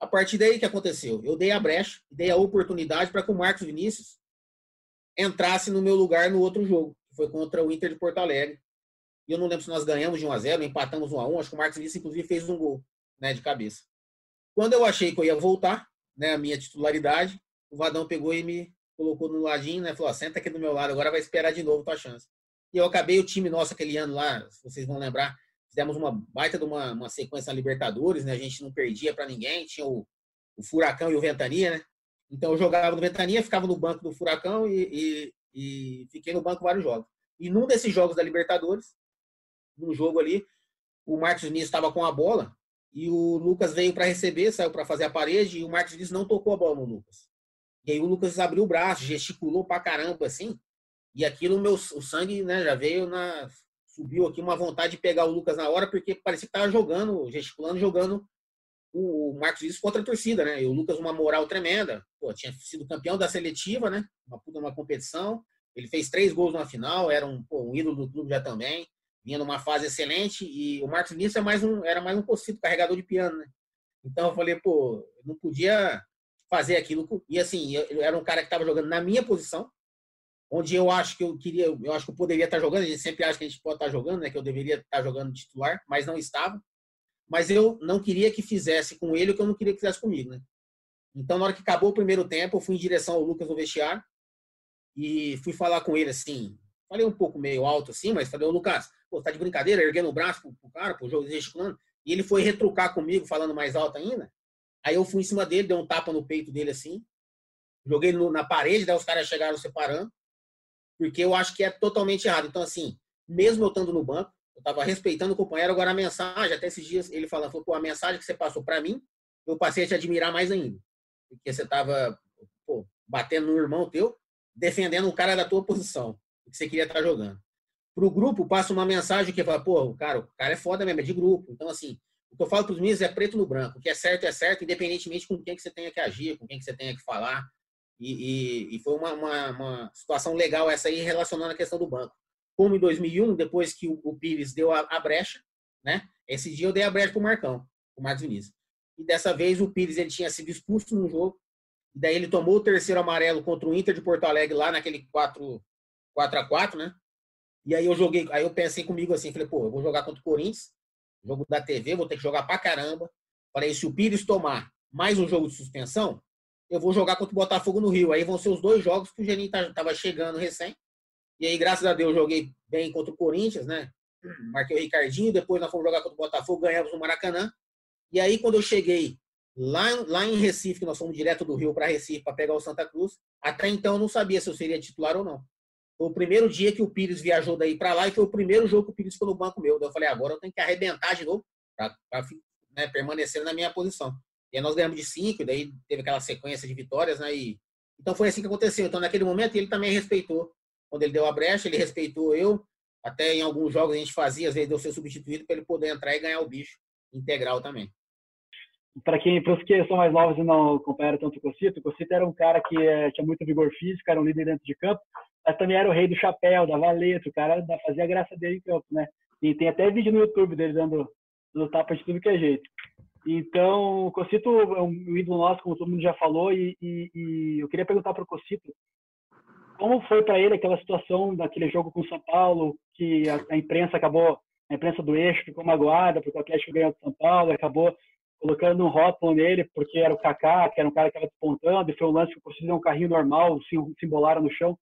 A partir daí, o que aconteceu? Eu dei a brecha, dei a oportunidade para que o Marcos Vinícius entrasse no meu lugar no outro jogo, que foi contra o Inter de Porto Alegre. E eu não lembro se nós ganhamos de 1 a 0 empatamos 1 a 1 Acho que o Marcos Vinícius, inclusive, fez um gol né, de cabeça. Quando eu achei que eu ia voltar, né, a minha titularidade, o Vadão pegou e me colocou no ladinho, né? Falou: senta aqui do meu lado, agora vai esperar de novo tua chance. E eu acabei o time nosso aquele ano lá, vocês vão lembrar, fizemos uma baita de uma, uma sequência na Libertadores, né? A gente não perdia para ninguém, tinha o, o, Furacão e o Ventania, né? Então eu jogava no Ventania, ficava no banco do Furacão e, e, e fiquei no banco vários jogos. E num desses jogos da Libertadores, num jogo ali, o Marcos Vinícius estava com a bola e o Lucas veio para receber, saiu para fazer a parede e o Marcos Vinícius não tocou a bola no Lucas. E aí o Lucas abriu o braço, gesticulou pra caramba assim, e aquilo, meu, o sangue né, já veio na. Subiu aqui uma vontade de pegar o Lucas na hora, porque parecia que estava jogando, gesticulando, jogando o Marcos Vinícius contra a torcida, né? E o Lucas, uma moral tremenda. Pô, tinha sido campeão da seletiva, né? Uma puta uma competição. Ele fez três gols na final, era um, pô, um ídolo do clube já também. Vinha numa fase excelente. E o Marcos Vinícius é mais um, era mais um possível carregador de piano, né? Então eu falei, pô, não podia fazer aquilo. E assim, eu, eu era um cara que estava jogando na minha posição, onde eu acho que eu queria, eu acho que eu poderia estar jogando, a gente sempre acha que a gente pode estar jogando, né, que eu deveria estar jogando titular, mas não estava. Mas eu não queria que fizesse com ele o que eu não queria que fizesse comigo, né? Então, na hora que acabou o primeiro tempo, eu fui em direção ao Lucas no vestiário e fui falar com ele assim. Falei um pouco meio alto assim, mas falei, ô Lucas, pô, tá de brincadeira, erguendo o braço pro, pro cara, pro jogo gesticulando. E ele foi retrucar comigo, falando mais alto ainda. Aí eu fui em cima dele, dei um tapa no peito dele assim. Joguei no, na parede, daí os caras chegaram separando. Porque eu acho que é totalmente errado. Então, assim, mesmo eu estando no banco, eu tava respeitando o companheiro. Agora, a mensagem, até esses dias, ele falou, pô, a mensagem que você passou para mim, eu passei a te admirar mais ainda. Porque você tava pô, batendo no irmão teu, defendendo o cara da tua posição, que você queria estar tá jogando. Pro grupo, passa uma mensagem que fala, pô, cara, o cara é foda mesmo, é de grupo. Então, assim, o que eu falo para os meninos é preto no branco. O que é certo é certo, independentemente com quem que você tenha que agir, com quem que você tenha que falar. E, e, e foi uma, uma, uma, situação legal essa aí relacionando a questão do banco. Como em 2001, depois que o, o Pires deu a, a, brecha, né? Esse dia eu dei a brecha para o Marcão, o Marcos Vinícius. E dessa vez o Pires ele tinha sido expulso no jogo. E daí ele tomou o terceiro amarelo contra o Inter de Porto Alegre lá naquele 4, 4 a 4 né? E aí eu joguei, aí eu pensei comigo assim, falei, pô, eu vou jogar contra o Corinthians, jogo da TV, vou ter que jogar pra caramba. Falei, se o Pires tomar mais um jogo de suspensão, eu vou jogar contra o Botafogo no Rio. Aí vão ser os dois jogos que o Geninho tá, tava chegando recém. E aí, graças a Deus, joguei bem contra o Corinthians, né? Marquei o Ricardinho, depois nós fomos jogar contra o Botafogo, ganhamos no Maracanã. E aí, quando eu cheguei lá, lá em Recife, que nós fomos direto do Rio para Recife para pegar o Santa Cruz, até então eu não sabia se eu seria titular ou não. Foi o primeiro dia que o Pires viajou daí para lá e foi o primeiro jogo que o Pires ficou no banco meu. Daí eu falei, agora eu tenho que arrebentar de novo para né, permanecer na minha posição. E nós ganhamos de cinco, daí teve aquela sequência de vitórias, né? E, então foi assim que aconteceu. Então naquele momento ele também respeitou. Quando ele deu a brecha, ele respeitou eu. Até em alguns jogos a gente fazia, às vezes deu ser substituído para ele poder entrar e ganhar o bicho integral também. Para quem, para os que são mais novos e não acompanharam tanto o Cocito, o Cocito era um cara que é, tinha muito vigor físico, era um líder dentro de campo, mas também era o rei do chapéu, da valeta, o cara fazia a graça dele em campo, né? E tem até vídeo no YouTube dele dando, dando tapa de tudo que é jeito. Então, o Cocito é um ídolo nosso, como todo mundo já falou, e, e, e eu queria perguntar para o Cocito como foi para ele aquela situação daquele jogo com o São Paulo, que a, a, imprensa acabou, a imprensa do eixo ficou magoada porque o Atlético ganhou do São Paulo, acabou colocando um rótulo nele porque era o Kaká, que era um cara que estava despontando, e foi um lance que o Cocito deu um carrinho normal, se, se embolaram no chão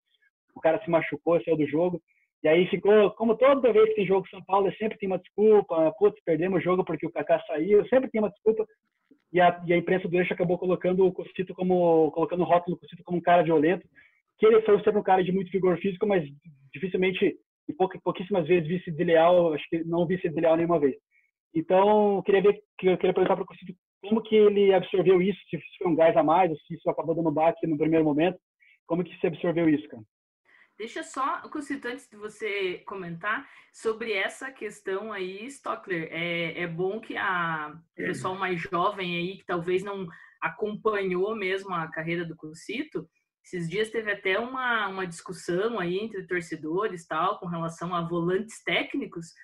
o cara se machucou, saiu do jogo. E aí ficou, como toda vez que tem jogo São Paulo, sempre tem uma desculpa, putz, perdemos o jogo porque o Kaká saiu, sempre tem uma desculpa. E a, e a imprensa do Eixo acabou colocando o Cocito como, colocando o rótulo do Cocito como um cara violento, que ele foi sempre um cara de muito vigor físico, mas dificilmente, e pouquíssimas vezes vice de leal, acho que não vice de leal nenhuma vez. Então, eu queria ver, queria perguntar para o Cocito como que ele absorveu isso, se foi um gás a mais, se isso acabou dando baque no primeiro momento, como que se absorveu isso, cara? Deixa só, Cocito, antes de você comentar sobre essa questão aí, Stockler, é, é bom que a o pessoal mais jovem aí, que talvez não acompanhou mesmo a carreira do Cocito, esses dias teve até uma, uma discussão aí entre torcedores tal, com relação a volantes técnicos,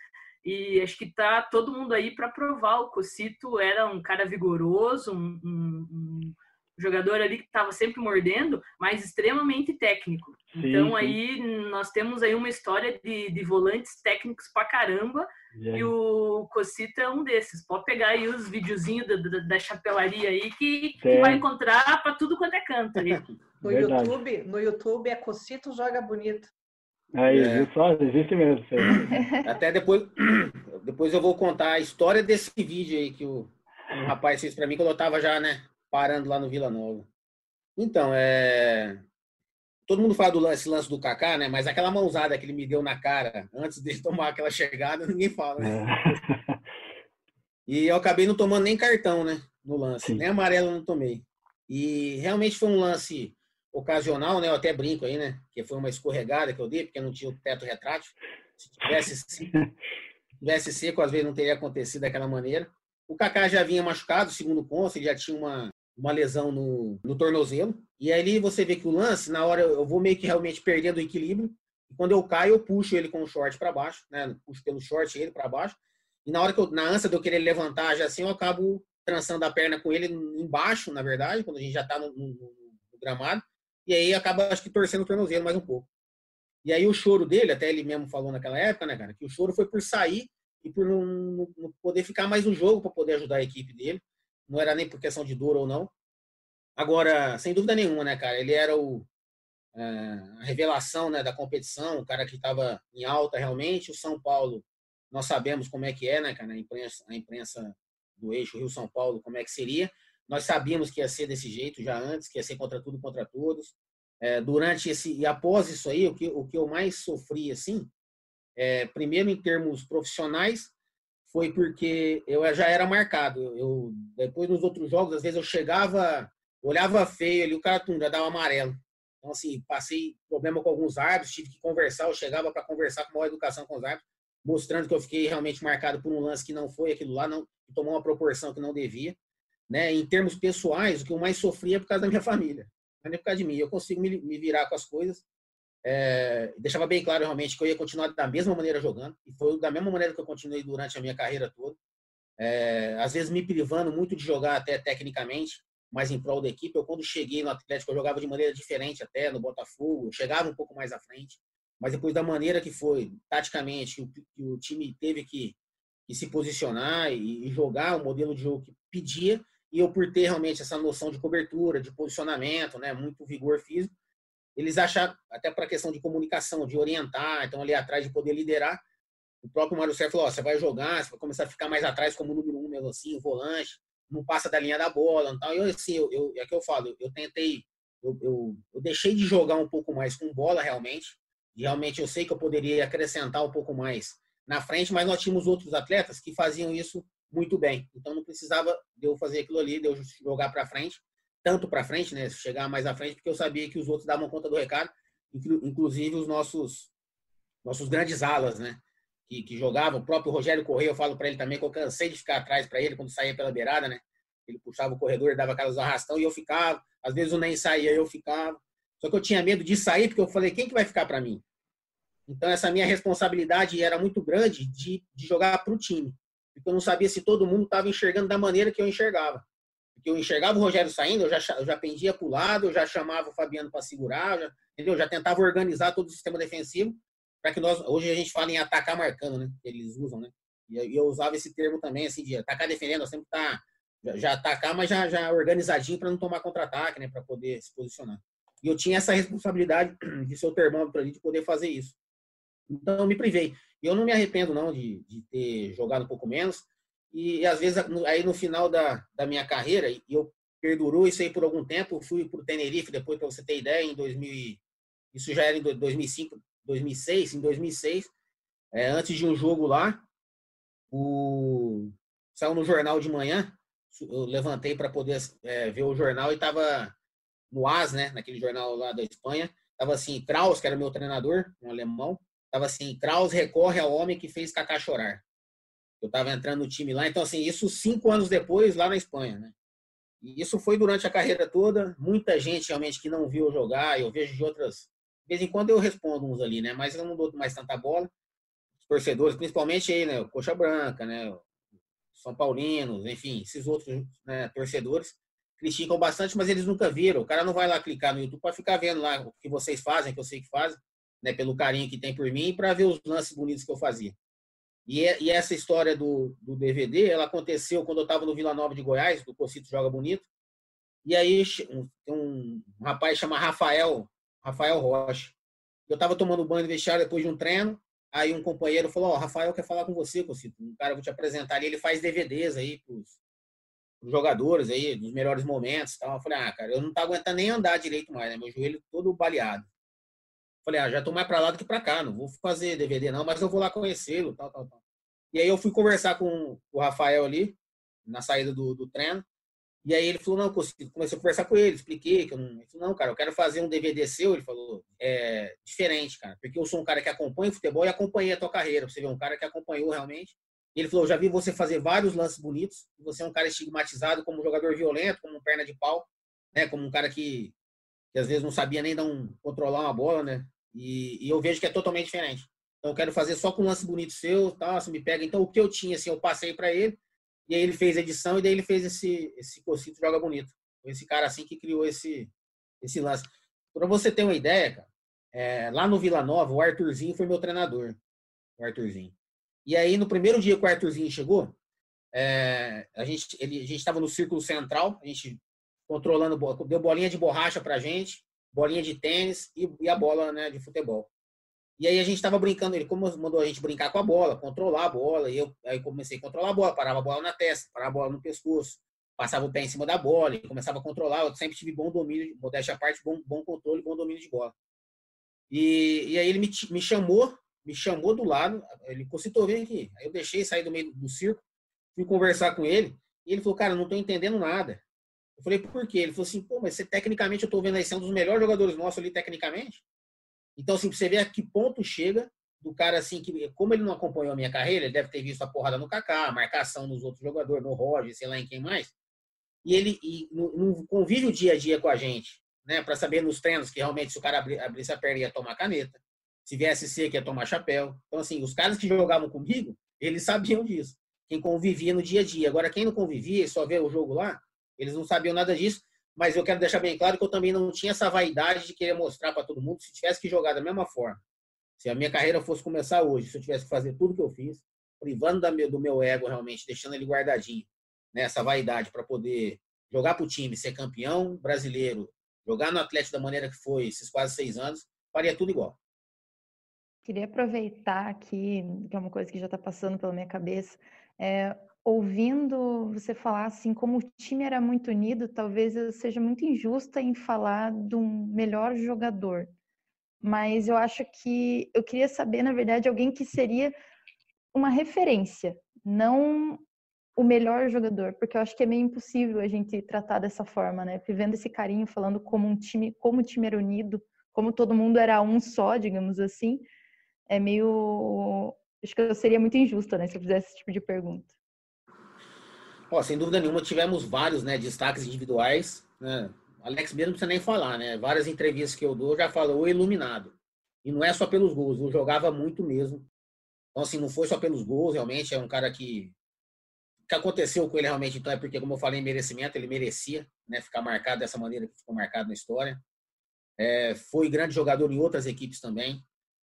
e acho que tá todo mundo aí para provar. O Cocito era um cara vigoroso, um, um jogador ali que estava sempre mordendo, mas extremamente técnico. Sim, então sim. aí nós temos aí uma história de, de volantes técnicos pra caramba yeah. e o Cocita é um desses. Pode pegar aí os videozinhos da, da, da chapelaria aí que, que, vai encontrar para tudo quanto é canto aí. no YouTube, no YouTube é Cocito joga bonito. Aí, é. viu só? Existe mesmo. Até depois, depois eu vou contar a história desse vídeo aí que o, o rapaz fez para mim quando eu tava já, né, parando lá no Vila Nova. Então, é todo mundo fala do lance, lance do Kaká, né? Mas aquela mãozada que ele me deu na cara antes de tomar aquela chegada, ninguém fala, né? É. E eu acabei não tomando nem cartão, né? No lance. Sim. Nem amarelo eu não tomei. E realmente foi um lance ocasional, né? Eu até brinco aí, né? Que foi uma escorregada que eu dei, porque não tinha o teto retrátil. Se tivesse, se tivesse seco, às vezes não teria acontecido daquela maneira. O Kaká já vinha machucado, segundo o ele já tinha uma, uma lesão no, no tornozelo. E aí você vê que o lance, na hora eu vou meio que realmente perdendo o equilíbrio. E quando eu caio, eu puxo ele com o short para baixo, né? Puxo pelo short ele para baixo. E na hora que eu, na ânsia de eu querer levantar já assim, eu acabo trançando a perna com ele embaixo, na verdade, quando a gente já está no, no, no, gramado. E aí acaba, acho que, torcendo o tornozelo mais um pouco. E aí o choro dele, até ele mesmo falou naquela época, né, cara, que o choro foi por sair e por não, não poder ficar mais no jogo para poder ajudar a equipe dele. Não era nem por questão de dor ou não. Agora, sem dúvida nenhuma, né, cara? Ele era o, é, a revelação né, da competição, o cara que estava em alta realmente. O São Paulo, nós sabemos como é que é, né, cara? A imprensa, a imprensa do eixo Rio-São Paulo, como é que seria. Nós sabíamos que ia ser desse jeito já antes, que ia ser contra tudo, contra todos. É, durante esse e após isso aí, o que, o que eu mais sofri, assim, é, primeiro em termos profissionais, foi porque eu já era marcado. Eu, depois nos outros jogos, às vezes eu chegava, olhava feio ali, o cara já dava amarelo. Então, assim, passei problema com alguns árbitros, tive que conversar, eu chegava para conversar com maior educação com os árbitros, mostrando que eu fiquei realmente marcado por um lance que não foi aquilo lá, não tomou uma proporção que não devia. Né? Em termos pessoais, o que eu mais sofria é por causa da minha família, não é por causa de mim. Eu consigo me, me virar com as coisas. É, deixava bem claro realmente que eu ia continuar da mesma maneira jogando, e foi da mesma maneira que eu continuei durante a minha carreira toda. É, às vezes me privando muito de jogar até tecnicamente, mais em prol da equipe. Eu, quando cheguei no Atlético, eu jogava de maneira diferente até no Botafogo, chegava um pouco mais à frente, mas depois da maneira que foi, taticamente, que o, que o time teve que, que se posicionar e, e, jogar o modelo de jogo que pedia, e eu, por ter realmente essa noção de cobertura, de posicionamento, né, muito vigor físico, eles acharam, até para a questão de comunicação, de orientar, então ali atrás de poder liderar, o próprio Mário Sérgio falou: ó, você vai jogar, você vai começar a ficar mais atrás como número um, mesmo assim, volante, não passa da linha da bola. Então, eu, assim, eu, eu, é que eu falo, eu tentei, eu, eu, eu, deixei de jogar um pouco mais com bola, realmente. E realmente eu sei que eu poderia acrescentar um pouco mais na frente, mas nós tínhamos outros atletas que faziam isso muito bem. Então, não precisava de eu fazer aquilo ali, de eu jogar para frente, tanto para frente, né? Chegar mais à frente, porque eu sabia que os outros davam conta do recado, inclusive os nossos, nossos grandes alas, né? que, que jogava, o próprio Rogério Correia, eu falo para ele também que eu cansei de ficar atrás para ele quando saía pela beirada, né? Ele puxava o corredor, dava aquelas arrastão e eu ficava. Às vezes o nem saía, eu ficava. Só que eu tinha medo de sair porque eu falei, quem que vai ficar para mim? Então essa minha responsabilidade era muito grande de, de jogar para o time. Porque eu não sabia se todo mundo estava enxergando da maneira que eu enxergava. Eu enxergava o Rogério saindo, eu já, eu já pendia para o lado, eu já chamava o Fabiano para segurar, já, entendeu? Eu já tentava organizar todo o sistema defensivo para que nós hoje a gente fala em atacar marcando, né? Eles usam, né? E eu usava esse termo também, assim, de atacar defendendo, sempre tá já, já atacar, mas já, já organizadinho para não tomar contra-ataque, né? Para poder se posicionar. E eu tinha essa responsabilidade de ser o termômetro ali, de poder fazer isso. Então eu me privei. E eu não me arrependo, não, de, de ter jogado um pouco menos. E, às vezes, aí no final da, da minha carreira, e eu perdurou isso aí por algum tempo, fui para o Tenerife, depois, para você ter ideia, em 2000, isso já era em 2005, 2006, em 2006, é, antes de um jogo lá, o saiu no jornal de manhã, eu levantei para poder é, ver o jornal e estava no AS, né, naquele jornal lá da Espanha, estava assim, Kraus, que era meu treinador, um alemão, estava assim, Kraus recorre ao homem que fez Kaká chorar. Eu estava entrando no time lá, então assim, isso cinco anos depois, lá na Espanha, né. E isso foi durante a carreira toda, muita gente realmente que não viu jogar, eu vejo de outras de vez em quando eu respondo uns ali, né? Mas eu não dou mais tanta bola. Os torcedores, principalmente aí, né? O Coxa Branca, né? São Paulinos, enfim, esses outros né, torcedores criticam bastante, mas eles nunca viram. O cara não vai lá clicar no YouTube para ficar vendo lá o que vocês fazem, que eu sei que fazem, né? Pelo carinho que tem por mim, para ver os lances bonitos que eu fazia. E, é, e essa história do, do, DVD, ela aconteceu quando eu estava no Vila Nova de Goiás, do Cocito Joga Bonito. E aí um, um, rapaz chama Rafael Rafael Rocha. Eu estava tomando banho no vestiário depois de um treino, aí um companheiro falou, ó, oh, Rafael quer falar com você, Cocito. Um cara, vou te apresentar ali, ele faz DVDs aí pros, pros jogadores aí, dos melhores momentos tal. Eu falei, ah, cara, eu não tá aguentando nem andar direito mais, né? Meu joelho todo baleado. Falei, ah, já tô mais para lá do que para cá, não vou fazer DVD não, mas eu vou lá conhecê-lo, tal, tal, tal. E aí eu fui conversar com o Rafael ali, na saída do, do treino, e aí ele falou, não, comecei a conversar com ele, expliquei que eu não. Não, cara, eu quero fazer um DVD seu. Ele falou, é diferente, cara, porque eu sou um cara que acompanha o futebol e acompanhei a tua carreira. Você vê um cara que acompanhou realmente. Ele falou, já vi você fazer vários lances bonitos. Você é um cara estigmatizado como um jogador violento, como um perna de pau, né? Como um cara que, que às vezes não sabia nem dar um, controlar uma bola, né? E, e eu vejo que é totalmente diferente. Então eu quero fazer só com lance bonito seu, tá? Você me pega. Então o que eu tinha, assim, eu passei para ele e aí ele fez a edição e daí ele fez esse, esse Cocito Joga Bonito. Esse cara assim que criou esse, esse lance. Para você ter uma ideia, cara, é, lá no Vila Nova, o Arthurzinho foi meu treinador. O Arthurzinho. E aí, no primeiro dia que o Arthurzinho chegou, é, a gente estava no círculo central, a gente controlando, deu bolinha de borracha pra gente, bolinha de tênis e, e a bola né, de futebol. E aí a gente estava brincando, ele como mandou a gente brincar com a bola, controlar a bola, e eu aí comecei a controlar a bola, parava a bola na testa, parava a bola no pescoço, passava o pé em cima da bola e começava a controlar. Eu sempre tive bom domínio, modéstia à parte, bom, bom controle, bom domínio de bola. E, e aí ele me, me chamou, me chamou do lado, ele concitou, vem aqui. Aí eu deixei sair do meio do circo, fui conversar com ele, e ele falou, cara, não estou entendendo nada. Eu falei, por quê? Ele falou assim, pô, mas você tecnicamente, eu estou vendo aí, você é um dos melhores jogadores nossos ali, tecnicamente. Então, assim, você vê a que ponto chega do cara, assim, que como ele não acompanhou a minha carreira, ele deve ter visto a porrada no Kaká, a marcação nos outros jogadores, no Roger, sei lá em quem mais. E ele e, não, convive o dia a dia com a gente, né, para saber nos treinos que realmente se o cara abrir, abrisse a perna ia tomar caneta, se viesse seco ia tomar chapéu. Então, assim, os caras que jogavam comigo, eles sabiam disso. Quem convivia no dia a dia. Agora, quem não convivia e só vê o jogo lá, eles não sabiam nada disso mas eu quero deixar bem claro que eu também não tinha essa vaidade de querer mostrar para todo mundo se tivesse que jogar da mesma forma. Se a minha carreira fosse começar hoje, se eu tivesse que fazer tudo que eu fiz, privando do meu ego realmente, deixando ele guardadinho, nessa né, vaidade para poder jogar para o time, ser campeão brasileiro, jogar no Atlético da maneira que foi esses quase seis anos, faria tudo igual. Queria aproveitar aqui, que é uma coisa que já está passando pela minha cabeça, é, ouvindo você falar assim, como o time era muito unido, talvez eu seja muito injusta em falar de um melhor jogador. Mas eu acho que eu queria saber, na verdade, alguém que seria uma referência, não o melhor jogador, porque eu acho que é meio impossível a gente tratar dessa forma, né? Vivendo esse carinho, falando como um time, como o time era unido, como todo mundo era um só, digamos assim, é meio acho que eu seria muito injusta, né, se eu fizesse esse tipo de pergunta. Ó, sem dúvida nenhuma, tivemos vários né, destaques individuais. Né? Alex mesmo não precisa nem falar, né? Várias entrevistas que eu dou já falou iluminado. E não é só pelos gols, eu jogava muito mesmo. Então, assim, não foi só pelos gols, realmente, é um cara que. O que aconteceu com ele realmente, então, é porque, como eu falei, merecimento, ele merecia né, ficar marcado dessa maneira que ficou marcado na história. É, foi grande jogador em outras equipes também.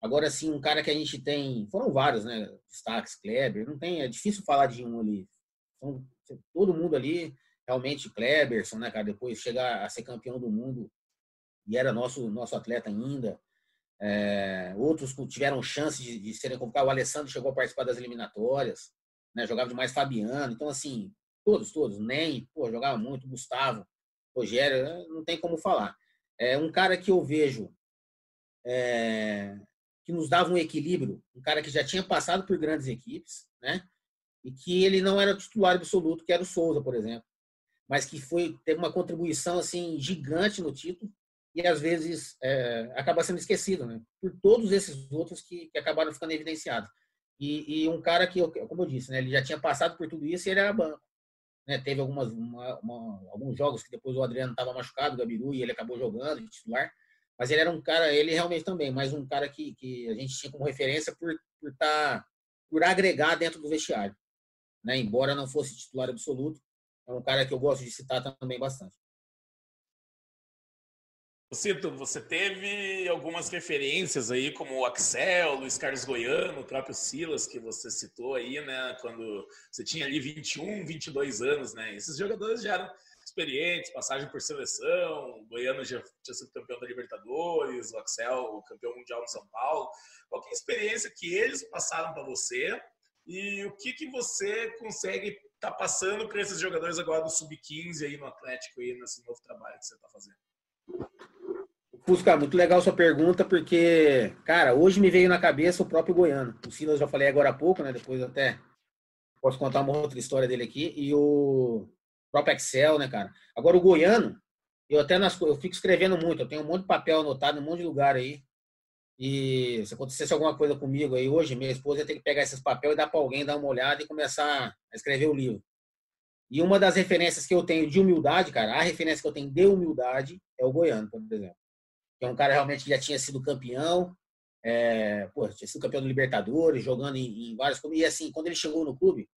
Agora, sim, um cara que a gente tem. Foram vários, né? Destaques, Kleber, não tem. É difícil falar de um ali. São todo mundo ali, realmente Kleberson, né, cara, depois chegar a ser campeão do mundo e era nosso nosso atleta ainda. É, outros tiveram chance de, de serem convocados. O Alessandro chegou a participar das eliminatórias, né, jogava demais Fabiano. Então, assim, todos, todos. Nem, pô, jogava muito. Gustavo, Rogério, né, não tem como falar. É um cara que eu vejo é, que nos dava um equilíbrio, um cara que já tinha passado por grandes equipes, né? E que ele não era titular absoluto, que era o Souza, por exemplo, mas que foi teve uma contribuição assim gigante no título e às vezes é, acaba sendo esquecido, né? Por todos esses outros que, que acabaram ficando evidenciados. E, e, um cara que, como eu disse, né, ele já tinha passado por tudo isso e ele era banco. Né? Teve algumas, uma, uma, alguns jogos que depois o Adriano estava machucado, o Gabiru, e ele acabou jogando de titular. Mas ele era um cara, ele realmente também, mas um cara que, que a gente tinha como referência por, por, tá, por agregar dentro do vestiário né? embora não fosse titular absoluto. É um cara que eu gosto de citar também bastante. Cito, você teve algumas referências aí, como o Axel, Luiz Carlos Goiano, o próprio Silas, que você citou aí, né? Quando você tinha ali 21, 22 anos, né? Esses jogadores já eram experientes, passagem por seleção, o Goiano já tinha sido campeão da Libertadores, o Axel, o campeão mundial de São Paulo. Qual é a experiência que eles passaram para você e o que, que você consegue estar tá passando para esses jogadores agora do Sub-15 aí no Atlético, aí nesse novo trabalho que você está fazendo? Fusca, muito legal sua pergunta, porque, cara, hoje me veio na cabeça o próprio Goiano. O Silas já falei agora há pouco, né? Depois até posso contar uma outra história dele aqui. E o próprio Excel, né, cara? Agora o Goiano, eu até nas, eu fico escrevendo muito, eu tenho um monte de papel anotado em um monte de lugar aí. E se acontecesse alguma coisa comigo aí hoje, minha esposa ia ter que pegar esses papéis e dar para alguém dar uma olhada e começar a escrever o livro. E uma das referências que eu tenho de humildade, cara, a referência que eu tenho de humildade é o Goiano, por exemplo. Que é um cara realmente que já tinha sido campeão, é, pô, tinha sido campeão do Libertadores, jogando em, em vários clubes. E assim, quando ele chegou no clube,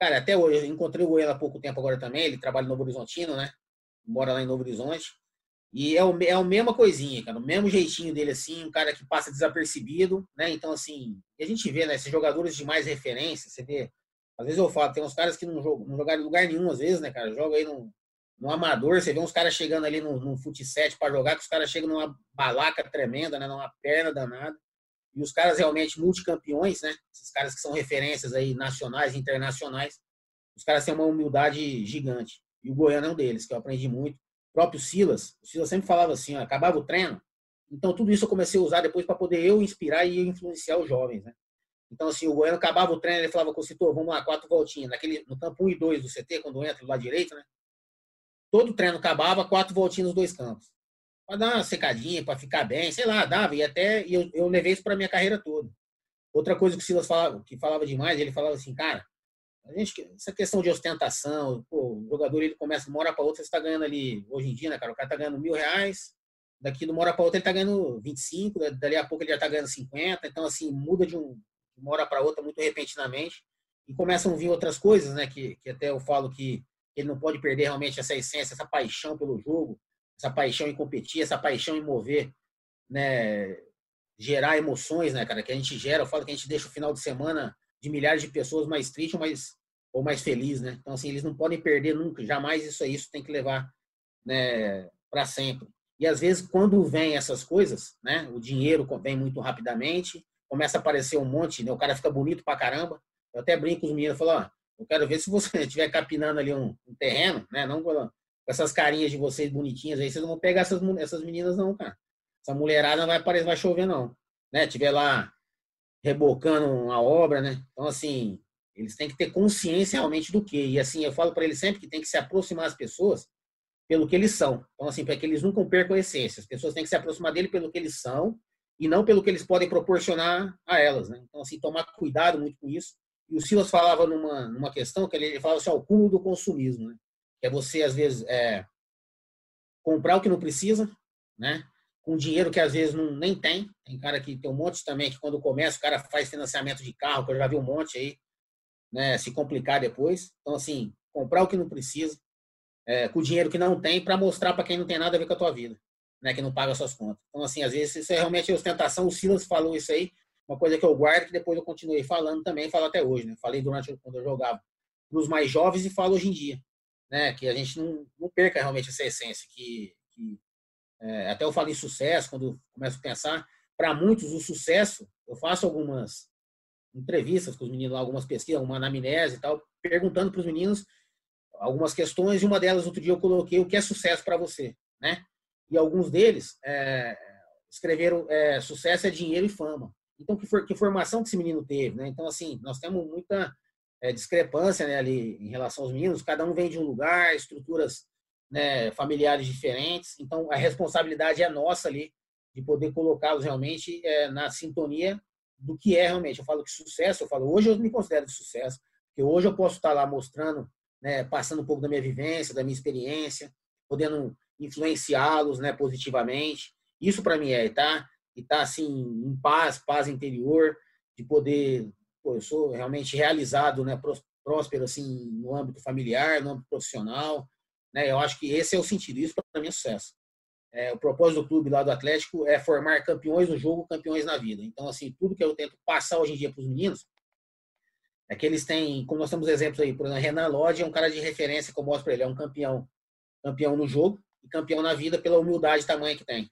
cara, até hoje, eu encontrei o Goiano há pouco tempo agora também, ele trabalha no Novo Horizontino, né? Mora lá em Novo Horizonte. E é, o, é a mesma coisinha, cara, o mesmo jeitinho dele, assim, um cara que passa desapercebido, né? Então, assim, a gente vê, né, esses jogadores de mais referência, você vê, às vezes eu falo, tem uns caras que não, jogam, não jogaram em lugar nenhum, às vezes, né, cara, joga aí no, no amador, você vê uns caras chegando ali no, no fut para jogar, que os caras chegam numa balaca tremenda, né, numa perna danada. E os caras realmente multicampeões, né? Esses caras que são referências aí nacionais internacionais, os caras têm uma humildade gigante. E o Goiano é um deles, que eu aprendi muito. O próprio Silas, o Silas sempre falava assim, ó, acabava o treino. Então tudo isso eu comecei a usar depois para poder eu inspirar e influenciar os jovens, né? Então, assim, o Goiano acabava o treino, ele falava com o Citor, vamos lá, quatro voltinhas. Naquele, no campo 1 e 2 do CT, quando entra do lado direito, né? Todo treino acabava, quatro voltinhas nos dois campos. Para dar uma secadinha, para ficar bem, sei lá, dava. E até e eu, eu levei isso para minha carreira toda. Outra coisa que o Silas falava, que falava demais, ele falava assim, cara, a gente, essa questão de ostentação, pô, o jogador ele começa de uma hora para outra, você está ganhando ali, hoje em dia, né, cara, o cara está ganhando mil reais, daqui de uma hora para outra ele está ganhando 25, dali a pouco ele já está ganhando 50, então assim, muda de, um, de uma hora para outra muito repentinamente e começam a vir outras coisas, né, que, que até eu falo que ele não pode perder realmente essa essência, essa paixão pelo jogo, essa paixão em competir, essa paixão em mover, né, gerar emoções, né, cara, que a gente gera. Eu falo que a gente deixa o final de semana de milhares de pessoas mais triste ou mais, ou mais feliz, né? Então, assim, eles não podem perder nunca, jamais isso aí, isso tem que levar, né, para sempre. E às vezes, quando vem essas coisas, né, o dinheiro vem muito rapidamente, começa a aparecer um monte, né, o cara fica bonito pra caramba. Eu até brinco com os meninos, falo, ó, eu quero ver se você estiver capinando ali um, um, terreno, né? Não com essas carinhas de vocês bonitinhas aí, vocês não vão pegar essas, essas meninas, não, cara. Essa mulherada não vai aparecer, vai chover, não. Né? Tiver lá rebocando uma obra, né? Então, assim, eles têm que ter consciência realmente do que. E, assim, eu falo para eles sempre que tem que se aproximar das pessoas pelo que eles são. Então, assim, para que eles nunca percam a essência. As pessoas têm que se aproximar dele pelo que eles são e não pelo que eles podem proporcionar a elas, né? Então, assim, tomar cuidado muito com isso e o Silas falava numa, numa questão que ele, falava assim, o cúmulo do consumismo, né? Que é você, às vezes, é, comprar o que não precisa, né? Com dinheiro que às vezes não, nem tem. Tem cara que tem um monte também que quando começa o cara faz financiamento de carro, que eu já vi um monte aí, né? Se complicar depois. Então, assim, comprar o que não precisa, é, com o dinheiro que não tem, para mostrar para quem não tem nada a ver com a tua vida, né? Que não paga suas contas. Então, assim, às vezes isso é realmente ostentação. O Silas falou isso aí uma coisa que eu guardo que depois eu continuei falando também, falo até hoje, né? Falei durante quando eu jogava para os mais jovens e falo hoje em dia, né? Que a gente não, não perca realmente essa essência, que, que é, até eu falo em sucesso quando começo a pensar, para muitos o sucesso, eu faço algumas entrevistas com os meninos, algumas pesquisas, uma anamnese e tal, perguntando para os meninos algumas questões e uma delas outro dia eu coloquei o que é sucesso para você, né? E alguns deles é, escreveram é, sucesso é dinheiro e fama. Então, que, for, que formação que esse menino teve, né? Então, assim, nós temos muita é, discrepância né, ali em relação aos meninos. Cada um vem de um lugar, estruturas né, familiares diferentes. Então, a responsabilidade é nossa ali de poder colocá-los realmente é, na sintonia do que é realmente. Eu falo que sucesso, eu falo, hoje eu me considero de sucesso, porque hoje eu posso estar lá mostrando, né, passando um pouco da minha vivência, da minha experiência, podendo influenciá-los né, positivamente. Isso para mim é, tá? e tá assim em paz, paz interior, de poder, pô, eu sou realmente realizado, né, próspero assim no âmbito familiar, no âmbito profissional, né? Eu acho que esse é o sentido, isso para mim é sucesso. É, o propósito do clube lá do Atlético é formar campeões no jogo, campeões na vida. Então, assim, tudo que eu tento passar hoje em dia para os meninos é que eles têm, como nós temos exemplos aí, por exemplo, Renan Lodge é um cara de referência que eu mostro para ele, é um campeão, campeão no jogo e campeão na vida pela humildade e tamanho que tem.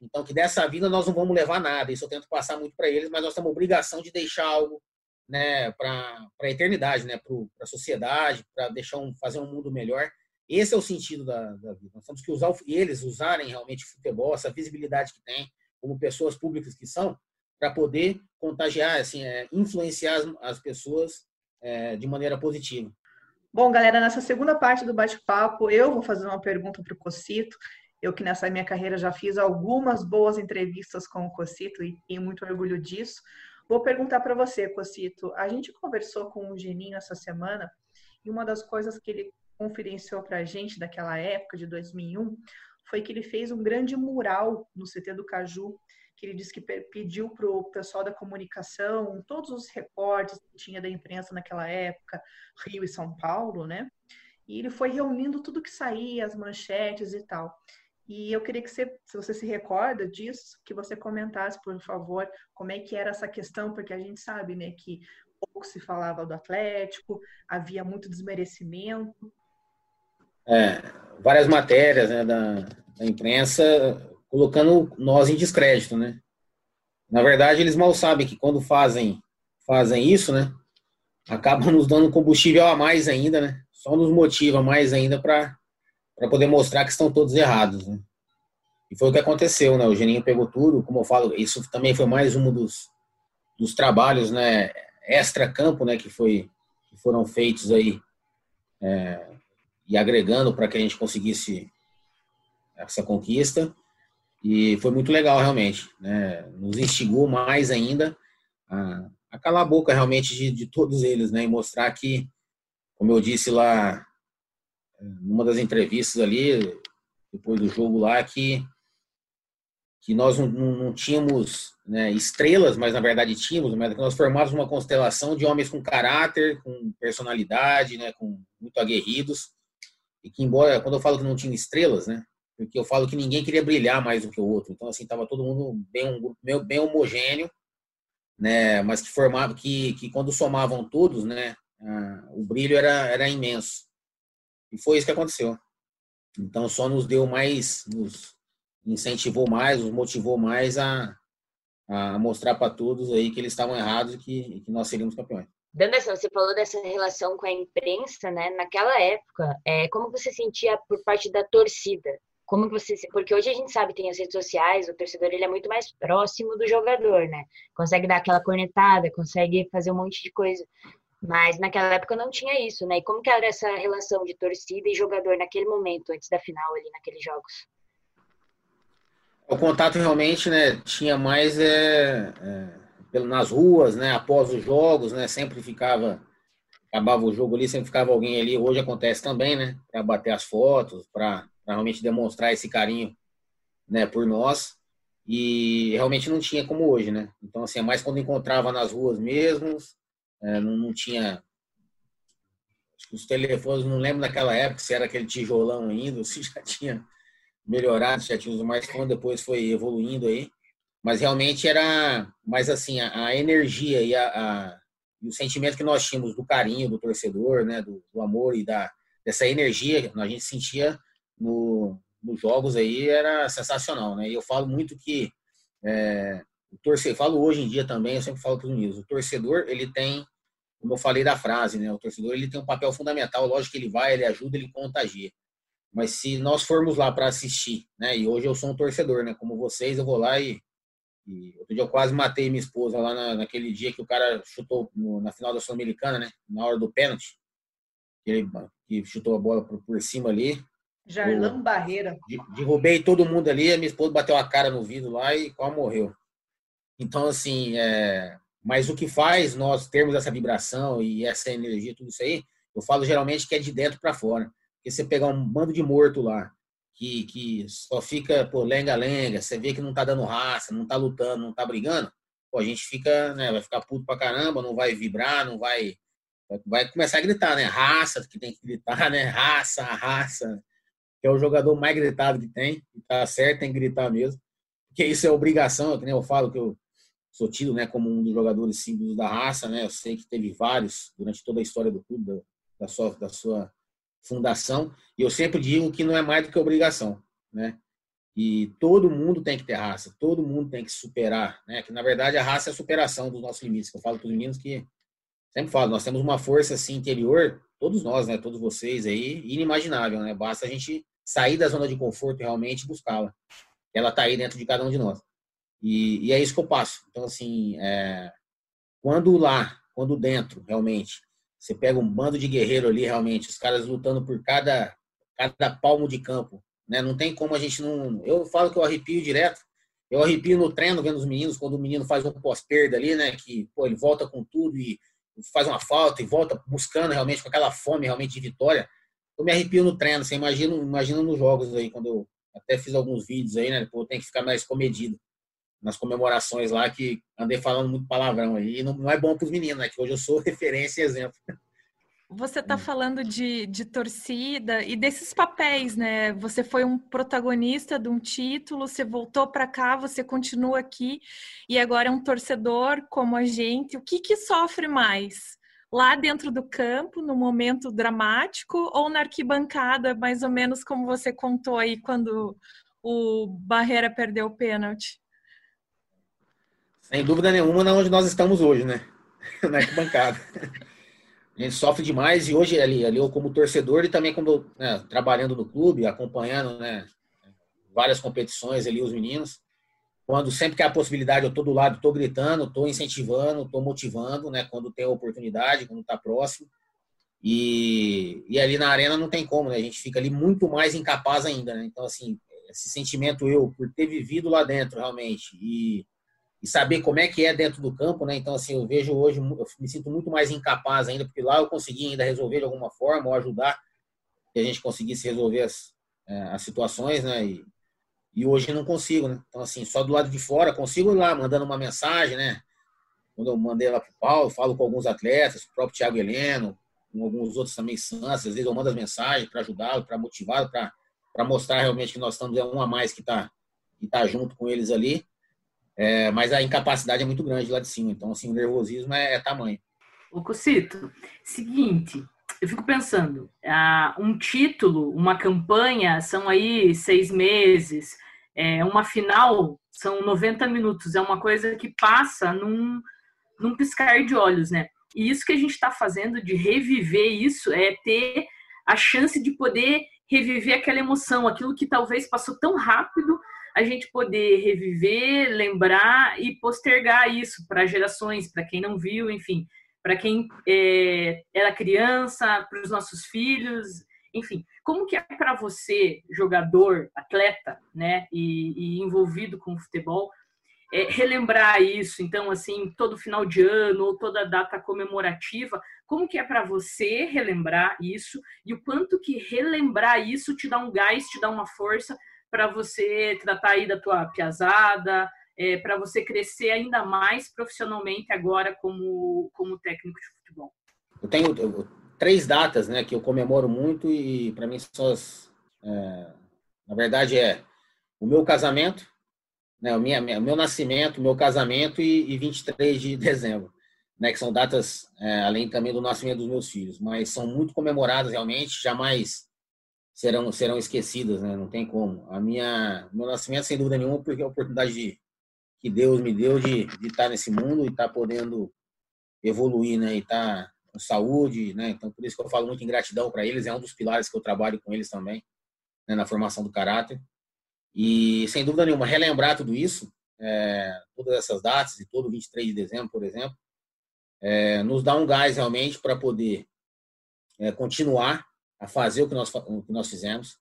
Então, que dessa vida nós não vamos levar nada. Isso eu tento passar muito para eles, mas nós temos obrigação de deixar algo né, para a eternidade, né, para a sociedade, para deixar um, fazer um mundo melhor. Esse é o sentido da, da vida. Nós temos que usar eles usarem realmente o futebol, essa visibilidade que tem, como pessoas públicas que são, para poder contagiar, assim, é, influenciar as, as pessoas é, de maneira positiva. Bom, galera, nessa segunda parte do bate-papo, eu vou fazer uma pergunta para o Cocito eu que nessa minha carreira já fiz algumas boas entrevistas com o Cocito e tenho muito orgulho disso. Vou perguntar para você, Cocito. A gente conversou com o Geninho essa semana e uma das coisas que ele confidenciou para a gente daquela época, de 2001, foi que ele fez um grande mural no CT do Caju, que ele disse que pediu para o pessoal da comunicação, todos os recortes que tinha da imprensa naquela época, Rio e São Paulo, né? E ele foi reunindo tudo que saía, as manchetes e tal. E eu queria que você, se você se recorda disso, que você comentasse, por favor, como é que era essa questão, porque a gente sabe, né, que pouco se falava do Atlético, havia muito desmerecimento. É, várias matérias né, da, da imprensa colocando nós em descrédito, né? Na verdade, eles mal sabem que quando fazem fazem isso, né? Acabam nos dando combustível a mais ainda, né? Só nos motiva mais ainda para poder mostrar que estão todos errados, né? E foi o que aconteceu, né? O Geninho pegou tudo, como eu falo, isso também foi mais um dos, dos trabalhos, né? Extra-campo, né? Que, foi, que foram feitos aí é, e agregando para que a gente conseguisse essa conquista. E foi muito legal, realmente. Né? Nos instigou mais ainda a, a calar a boca, realmente, de, de todos eles, né? E mostrar que, como eu disse lá, numa das entrevistas ali, depois do jogo lá, que que nós não, não tínhamos né, estrelas, mas na verdade tínhamos, mas nós formávamos uma constelação de homens com caráter, com personalidade, né, com muito aguerridos, e que embora, quando eu falo que não tinha estrelas, né, porque eu falo que ninguém queria brilhar mais do que o outro, então assim, estava todo mundo bem, bem, bem homogêneo, né, mas que formava, que, que quando somavam todos, né, o brilho era, era imenso. E foi isso que aconteceu. Então só nos deu mais, nos, incentivou mais, os motivou mais a, a mostrar para todos aí que eles estavam errados e que, que nós seríamos campeões. Danderson, você falou dessa relação com a imprensa, né? Naquela época, é, como você sentia por parte da torcida? Como você, porque hoje a gente sabe tem as redes sociais, o torcedor ele é muito mais próximo do jogador, né? Consegue dar aquela cornetada, consegue fazer um monte de coisa. Mas naquela época não tinha isso, né? E como que era essa relação de torcida e jogador naquele momento, antes da final ali, naqueles jogos? O contato realmente, né, tinha mais é, é, nas ruas, né, após os jogos, né, sempre ficava, acabava o jogo ali, sempre ficava alguém ali. Hoje acontece também, né, para bater as fotos, para realmente demonstrar esse carinho, né, por nós. E realmente não tinha como hoje, né. Então, assim, é mais quando encontrava nas ruas mesmo, é, não, não tinha os telefones, não lembro naquela época se era aquele tijolão ainda, se já tinha melhorado, já tínhamos mais fã, depois foi evoluindo aí. Mas realmente era mais assim, a, a energia e, a, a, o sentimento que nós tínhamos do carinho do torcedor, né, do, do amor e da, dessa energia que a gente sentia no, nos jogos aí era sensacional, né? E eu falo muito que é, o torcedor, falo hoje em dia também, eu sempre falo para os meninos, o torcedor ele tem, como eu falei da frase, né? O torcedor ele tem um papel fundamental, lógico que ele vai, ele ajuda, ele contagia. Mas se nós formos lá para assistir, né? E hoje eu sou um torcedor, né? Como vocês, eu vou lá e, e outro dia eu quase matei minha esposa lá na, naquele dia que o cara chutou no, na final da Sul-Americana, né? Na hora do pênalti, ele que chutou a bola por, por cima ali. Jarlão Barreira. Derrubei todo mundo ali, a minha esposa bateu a cara no vidro lá e quase morreu. Então, assim, é... mas o que faz nós termos essa vibração e essa energia, tudo isso aí, eu falo geralmente que é de dentro para fora. Porque você pegar um bando de morto lá, que, que só fica por lenga-lenga, você vê que não tá dando raça, não tá lutando, não tá brigando, pô, a gente fica, né, vai ficar puto pra caramba, não vai vibrar, não vai. Vai começar a gritar, né? Raça, que tem que gritar, né? Raça, raça. Que é o jogador mais gritado que tem. E tá certo, tem que gritar mesmo. Porque isso é obrigação, que nem eu falo que eu sou tido né, como um dos jogadores símbolos da raça, né? Eu sei que teve vários durante toda a história do clube, da, sua, da sua fundação, e eu sempre digo que não é mais do que obrigação, né? E todo mundo tem que ter raça, todo mundo tem que superar, né? Que na verdade a raça é a superação dos nossos limites. Que eu falo para os meninos que sempre falo, nós temos uma força assim interior, todos nós, né? Todos vocês aí, inimaginável, né? Basta a gente sair da zona de conforto realmente e buscá-la. Ela está aí dentro de cada um de nós. E, e, é isso que eu passo. Então assim, é, quando lá, quando dentro, realmente você pega um bando de guerreiro ali, realmente, os caras lutando por cada, cada palmo de campo. Né? Não tem como a gente não. Eu falo que eu arrepio direto. Eu arrepio no treino vendo os meninos, quando o menino faz um pós-perda ali, né? Que pô, ele volta com tudo e faz uma falta e volta buscando realmente com aquela fome realmente de vitória. Eu me arrepio no treino, você imagina, imagina nos jogos aí, quando eu até fiz alguns vídeos aí, né? Pô, tem que ficar mais comedido nas comemorações lá que andei falando muito palavrão aí. E não, não é bom para os meninos, né? Que hoje eu sou referência e exemplo. Você está falando de, de torcida e desses papéis, né? Você foi um protagonista de um título, você voltou para cá, você continua aqui e agora é um torcedor como a gente. O que, que sofre mais? lá dentro do campo, no momento dramático, ou na arquibancada, mais ou menos como você contou aí quando o Barreira perdeu o pênalti? Sem dúvida nenhuma, na onde nós estamos hoje, né? na arquibancada. A gente sofre demais e hoje ali, ali eu como torcedor e também como né, trabalhando no clube, acompanhando né, várias competições ali, os meninos. Quando sempre que há possibilidade, eu estou do lado, estou gritando, estou incentivando, estou motivando, né? Quando tem a oportunidade, quando está próximo. E, e ali na arena não tem como, né? A gente fica ali muito mais incapaz ainda, né? Então, assim, esse sentimento eu, por ter vivido lá dentro realmente e, e saber como é que é dentro do campo, né? Então, assim, eu vejo hoje, eu me sinto muito mais incapaz ainda, porque lá eu consegui ainda resolver de alguma forma ou ajudar que a gente conseguisse resolver as, é, as situações, né? E, e hoje não consigo, né? Então, assim, só do lado de fora, consigo ir lá mandando uma mensagem, né? Quando eu mandei lá para o Paulo, falo com alguns atletas, o próprio Thiago Heleno, com alguns outros também, Santos, às vezes eu mando as mensagens para ajudá-lo, para motivá-lo, para mostrar realmente que nós estamos é um a mais que está que tá junto com eles ali. É, mas a incapacidade é muito grande lá de cima, então, assim, o nervosismo é, é tamanho. Ô, Cocito, seguinte, eu fico pensando, um título, uma campanha, são aí seis meses, é, uma final são 90 minutos, é uma coisa que passa num, num piscar de olhos, né? E isso que a gente está fazendo de reviver isso é ter a chance de poder reviver aquela emoção, aquilo que talvez passou tão rápido, a gente poder reviver, lembrar e postergar isso para gerações, para quem não viu, enfim, para quem é, era criança, para os nossos filhos, enfim, como que é para você, jogador, atleta, né, e, e envolvido com o futebol, é, relembrar isso? Então, assim, todo final de ano ou toda data comemorativa, como que é para você relembrar isso e o quanto que relembrar isso te dá um gás, te dá uma força para você tratar aí da tua piazada, é, para você crescer ainda mais profissionalmente agora como, como técnico de futebol? Eu tenho, três datas, né, que eu comemoro muito e para mim são as, é, na verdade é o meu casamento, né, o minha, meu nascimento, meu casamento e, e 23 de dezembro, né, que são datas é, além também do nascimento dos meus filhos, mas são muito comemoradas realmente, jamais serão serão esquecidas, né, não tem como. A minha meu nascimento sem dúvida nenhuma porque é a oportunidade de, que Deus me deu de, de estar nesse mundo e estar podendo evoluir, né, e estar com saúde, né? Então, por isso que eu falo muito em gratidão para eles, é um dos pilares que eu trabalho com eles também, né? na formação do caráter. E, sem dúvida nenhuma, relembrar tudo isso, é, todas essas datas, e todo 23 de dezembro, por exemplo, é, nos dá um gás realmente para poder é, continuar a fazer o que, nós, o que nós fizemos.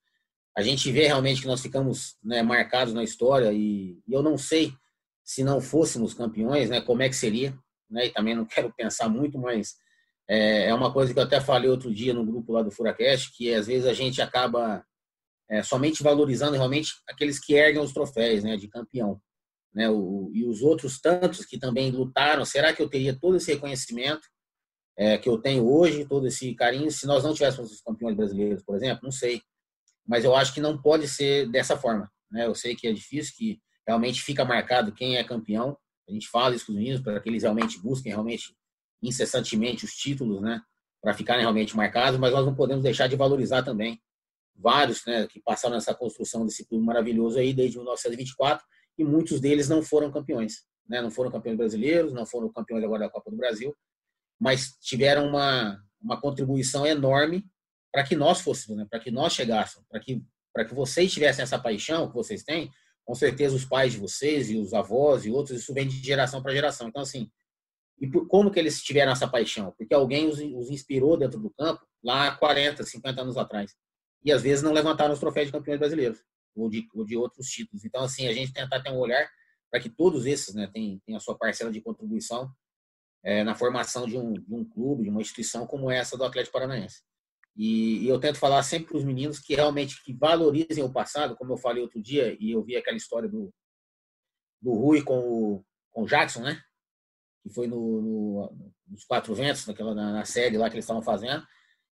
A gente vê realmente que nós ficamos né, marcados na história e, e eu não sei se não fôssemos campeões, né, como é que seria, né, e também não quero pensar muito, mas é, é uma coisa que eu até falei outro dia no grupo lá do Furacast, que às vezes a gente acaba é, somente valorizando realmente aqueles que erguem os troféus né, de campeão. Né, o, e os outros tantos que também lutaram, será que eu teria todo esse reconhecimento é, que eu tenho hoje, todo esse carinho, se nós não tivéssemos os campeões brasileiros, por exemplo? Não sei. Mas eu acho que não pode ser dessa forma. Né? Eu sei que é difícil, que realmente fica marcado quem é campeão. A gente fala isso com os meninos para que eles realmente busquem realmente incessantemente os títulos, né, para ficarem realmente marcados, mas nós não podemos deixar de valorizar também vários, né, que passaram nessa construção desse clube maravilhoso aí desde 1924 e muitos deles não foram campeões, né, não foram campeões brasileiros, não foram campeões agora da Copa do Brasil, mas tiveram uma uma contribuição enorme para que nós fôssemos, né, para que nós chegássemos, para que que vocês tivessem essa paixão que vocês têm, com certeza os pais de vocês e os avós e outros, isso vem de geração para geração. Então, assim, e por, como que eles tiveram essa paixão? Porque alguém os, os, inspirou dentro do campo lá 40, 50 anos atrás. E às vezes não levantaram os troféus de campeões brasileiros ou de, ou de outros títulos. Então, assim, a gente tentar ter um olhar para que todos esses né, tenham, tenham a sua parcela de contribuição é, na formação de um, de um clube, de uma instituição como essa do Atlético Paranaense. E, e eu tento falar sempre para os meninos que realmente que valorizem o passado, como eu falei outro dia, e eu vi aquela história do, do Rui com o, com o Jackson, né? que foi no, no, nos Quatro Ventos, naquela, na, na, série lá que eles estavam fazendo,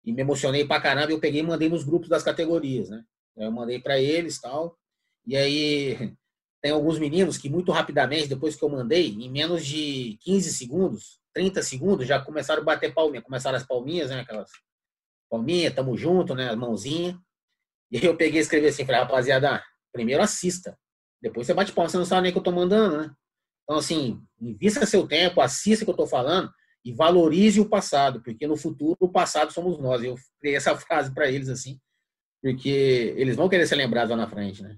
e me emocionei pra caramba. Eu peguei e mandei nos grupos das categorias, né? Eu mandei para eles tal. E aí tem alguns meninos que muito rapidamente, depois que eu mandei, em menos de 15 segundos, 30 segundos, já começaram a bater palminha, começaram as palminhas, né? Aquelas palminhas, tamo junto, né? As mãozinhas. E aí eu peguei e escrevi assim, falei, rapaziada, primeiro assista. Depois você bate palma, você não sabe nem o que eu tô mandando, né? Então, assim, invista seu tempo, assista o que eu tô falando e valorize o passado, porque no futuro o passado somos nós. Eu criei essa frase para eles, assim, porque eles vão querer ser lembrados lá na frente, né?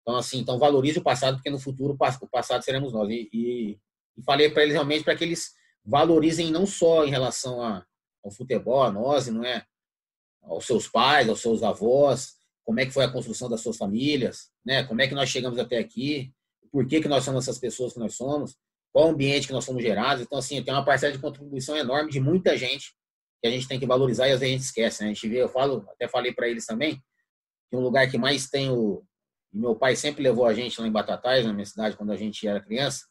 Então, assim, então valorize o passado, porque no futuro o passado seremos nós. E, e, e falei para eles realmente para que eles valorizem não só em relação a, ao futebol, a nós, não é? Aos seus pais, aos seus avós, como é que foi a construção das suas famílias, né? Como é que nós chegamos até aqui, por que, que nós somos essas pessoas que nós somos, qual o ambiente que nós somos gerados. Então, assim, tem uma parcela de contribuição enorme de muita gente que a gente tem que valorizar e às vezes a gente esquece, né? A gente vê, eu falo, até falei para eles também, que um lugar que mais tem o, meu pai sempre levou a gente lá em Batatais, na minha cidade, quando a gente era criança.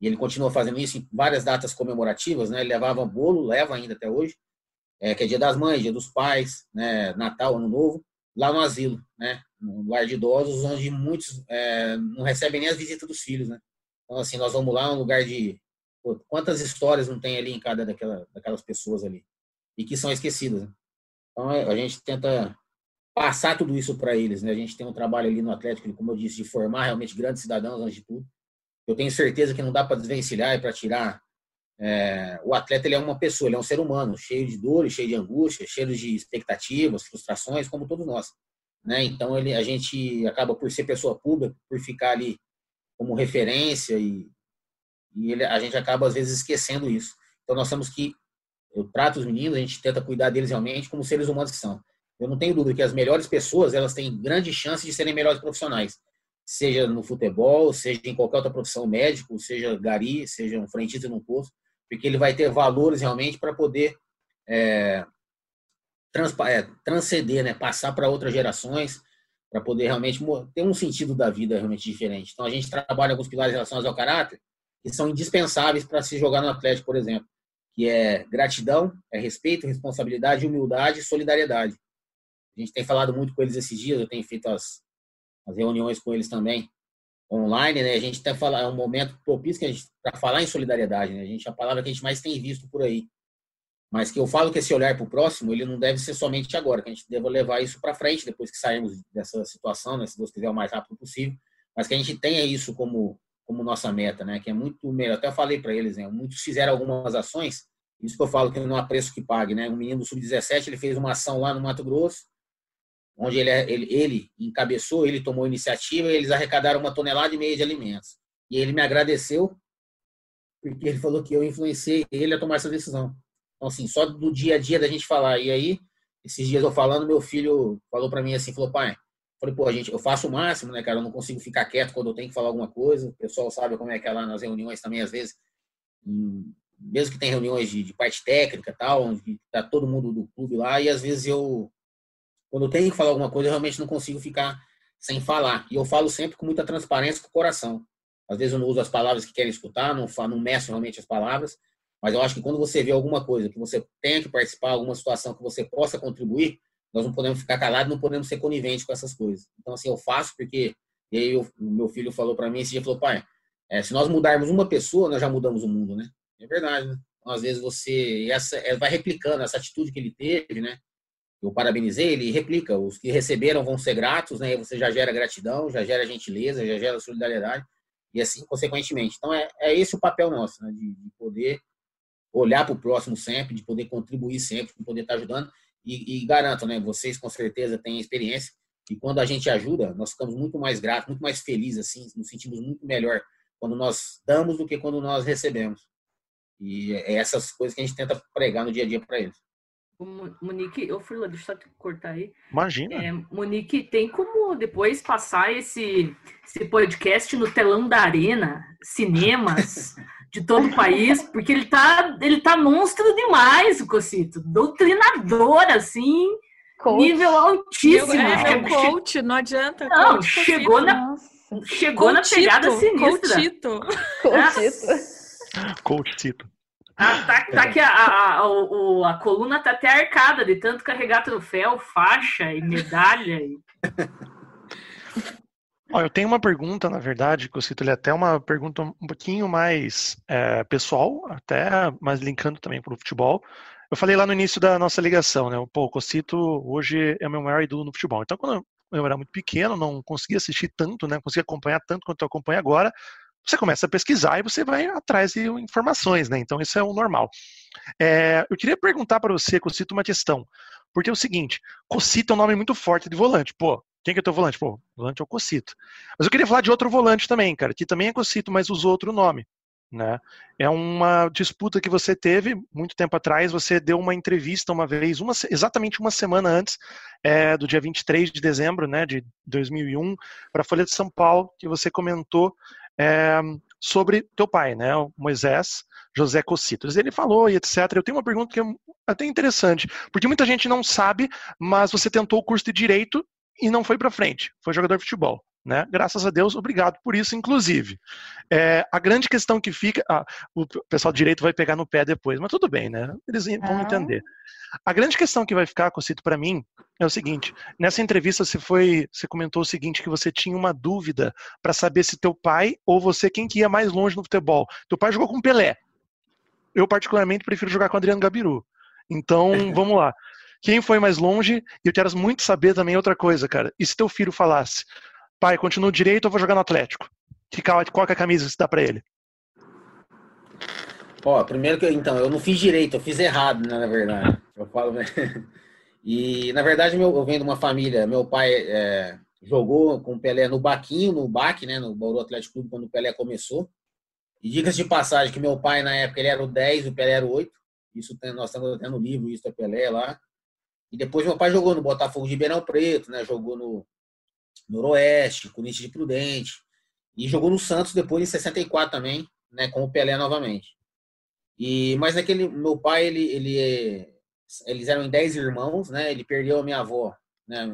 E ele continua fazendo isso em várias datas comemorativas, né? Ele levava bolo, leva ainda até hoje, é, que é Dia das Mães, Dia dos Pais, né? Natal, Ano Novo, lá no asilo, né? No lar de idosos, onde muitos é, não recebem nem as visitas dos filhos, né? Então, assim, nós vamos lá, um lugar de... Pô, quantas histórias não tem ali em cada daquela, daquelas pessoas ali? E que são esquecidas, né? Então, a gente tenta passar tudo isso para eles. Né? A gente tem um trabalho ali no Atlético, como eu disse, de formar realmente grandes cidadãos antes de tudo. Eu tenho certeza que não dá para desvencilhar e para tirar. É, o atleta ele é uma pessoa, ele é um ser humano, cheio de dores, cheio de angústia, cheio de expectativas, frustrações, como todos nós. Né? Então ele, a gente acaba por ser pessoa pública, por ficar ali como referência e, e ele, a gente acaba às vezes esquecendo isso. Então nós temos que eu trato os meninos, a gente tenta cuidar deles realmente como seres humanos que são. Eu não tenho dúvida que as melhores pessoas elas têm grande chance de serem melhores profissionais, seja no futebol, seja em qualquer outra profissão, médico, seja gari, seja um frentista num posto, porque ele vai ter valores realmente para poder é, trans, é, transcender, né, passar para outras gerações, para poder realmente ter um sentido da vida realmente diferente. Então a gente trabalha alguns pilares relacionados ao caráter que são indispensáveis para se jogar no Atlético, por exemplo, que é gratidão, é respeito, responsabilidade, humildade e solidariedade. A gente tem falado muito com eles esses dias, eu tenho feito as, as reuniões com eles também online, né? A gente até fala, é um momento propício para falar em solidariedade, né? A gente a palavra que a gente mais tem visto por aí. Mas que eu falo que esse olhar para o próximo, ele não deve ser somente agora, que a gente deve levar isso para frente depois que sairmos dessa situação, né? Se Deus quiser o mais rápido possível, mas que a gente tenha isso como como nossa meta, né? Que é muito melhor. Até falei para eles, né? Muitos fizeram algumas ações, isso que eu falo que não há preço que pague, né? Um menino do sub-17, ele fez uma ação lá no Mato Grosso, onde ele, ele, ele encabeçou, ele tomou iniciativa, eles arrecadaram uma tonelada e meia de alimentos. E ele me agradeceu, porque ele falou que eu influenciei ele a tomar essa decisão. Então, assim, só do dia a dia da gente falar. E aí, esses dias eu falando, meu filho falou para mim assim, falou, pai, falei, pô, gente, eu faço o máximo, né, cara, eu não consigo ficar quieto quando eu tenho que falar alguma coisa. O pessoal sabe como é que é lá nas reuniões também, às vezes, mesmo que tem reuniões de, de parte técnica tal, onde tá todo mundo do clube lá, e às vezes eu quando eu tenho que falar alguma coisa, eu realmente não consigo ficar sem falar. E eu falo sempre com muita transparência com o coração. Às vezes eu não uso as palavras que querem escutar, não, falo, não meço realmente as palavras, mas eu acho que quando você vê alguma coisa que você tenha que participar, alguma situação que você possa contribuir, nós não podemos ficar calados, não podemos ser coniventes com essas coisas. Então, assim, eu faço porque. E aí, o meu filho falou para mim esse dia: falou, pai, é, se nós mudarmos uma pessoa, nós já mudamos o mundo, né? É verdade, né? Então, às vezes você. Essa, é, vai replicando essa atitude que ele teve, né? Eu parabenizei, ele replica, os que receberam vão ser gratos, né? Você já gera gratidão, já gera gentileza, já gera solidariedade, e assim consequentemente. Então, é, é esse o papel nosso, né? de, de poder olhar para o próximo sempre, de poder contribuir sempre, de poder estar ajudando. E, e, garanto, né? Vocês com certeza têm experiência, e quando a gente ajuda, nós ficamos muito mais gratos, muito mais felizes, assim, nos sentimos muito melhor quando nós damos do que quando nós recebemos. E é essas coisas que a gente tenta pregar no dia a dia para eles. Monique, eu fui lá, deixa eu cortar aí. Imagina. É, Monique, tem como depois passar esse, esse podcast no telão da arena, cinemas de todo o país, porque ele tá, ele tá monstro demais, o Cocito. Doutrinador, assim, coach. nível altíssimo. É, é coach, não adianta. Não, coach, chegou na, chegou na pegada sinistra. Coachito. Coachito. Coachito. Ah, tá, tá que a, a, a, a, coluna tá até arcada de tanto carregar troféu, faixa e medalha. E... Ó, eu tenho uma pergunta, na verdade, que eu cito ele até uma pergunta um pouquinho mais é, pessoal, até mais linkando também para o futebol. Eu falei lá no início da nossa ligação, né? Pô, o Cocito hoje é o meu maior ídolo no futebol. Então, quando eu era muito pequeno, não conseguia assistir tanto, né? Conseguia acompanhar tanto quanto eu acompanho agora. Você começa a pesquisar e você vai atrás de informações, né? Então, isso é o normal. É, eu queria perguntar para você, Cocito, uma questão. Porque é o seguinte, Cocito é um nome muito forte de volante. Pô, quem que é teu volante? Pô, volante é o Cocito. Mas eu queria falar de outro volante também, cara, que também é Cocito, mas usou outro nome. Né? É uma disputa que você teve muito tempo atrás. Você deu uma entrevista uma vez, uma, exatamente uma semana antes é, do dia 23 de dezembro né, de 2001, para a Folha de São Paulo, que você comentou é, sobre teu pai, né, o Moisés José Cocitos. Ele falou e etc. Eu tenho uma pergunta que é até interessante, porque muita gente não sabe, mas você tentou o curso de Direito e não foi para frente, foi jogador de futebol. Né? Graças a Deus, obrigado por isso, inclusive. É, a grande questão que fica. Ah, o pessoal direito vai pegar no pé depois, mas tudo bem, né? Eles vão ah. entender. A grande questão que vai ficar, Cocito, para mim, é o seguinte: nessa entrevista você foi, você comentou o seguinte, que você tinha uma dúvida para saber se teu pai ou você quem que ia mais longe no futebol. Teu pai jogou com Pelé. Eu, particularmente, prefiro jogar com Adriano Gabiru. Então, vamos lá quem foi mais longe, e eu quero muito saber também outra coisa, cara. E se teu filho falasse, pai, continua direito, eu vou jogar no Atlético. Que, qual é a camisa que você dá pra ele? Ó, primeiro que então, eu não fiz direito, eu fiz errado, né, na verdade. Eu falo, né? E na verdade meu, eu venho de uma família, meu pai é, jogou com o Pelé no Baquinho, no Baque, né, no Bauru Atlético Clube quando o Pelé começou. E diga-se de passagem que meu pai na época ele era o 10, o Pelé era o 8. Isso tem, nós estamos até no livro, isso é Pelé lá. E depois meu pai jogou no Botafogo de Ribeirão Preto, né? Jogou no Noroeste, Corinthians de Prudente. E jogou no Santos depois em 64 também, né? Com o Pelé novamente. E, mas naquele, meu pai, ele, ele, eles eram em 10 irmãos, né? Ele perdeu a minha avó, né?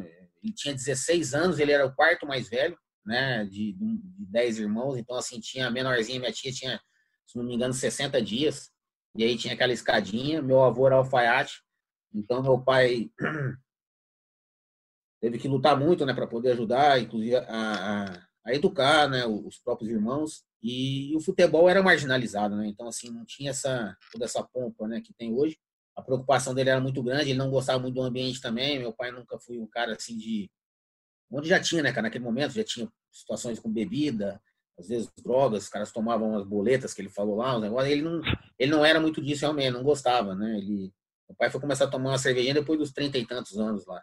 Ele tinha 16 anos, ele era o quarto mais velho, né? De, de 10 irmãos. Então, assim, tinha a menorzinha, minha tia tinha, se não me engano, 60 dias. E aí tinha aquela escadinha. Meu avô era alfaiate. Então, meu pai teve que lutar muito né, para poder ajudar, inclusive, a, a, a, educar né, os próprios irmãos. E o futebol era marginalizado, né? Então, assim, não tinha essa, toda essa pompa né, que tem hoje. A preocupação dele era muito grande, ele não gostava muito do ambiente também. Meu pai nunca foi um cara assim de. Onde já tinha, né, cara? Naquele momento já tinha situações com bebida, às vezes drogas, os caras tomavam as boletas que ele falou lá, os negócios. Ele não, ele não era muito disso realmente, não gostava, né? Ele o pai foi começar a tomar uma cervejinha depois dos trinta e tantos anos lá.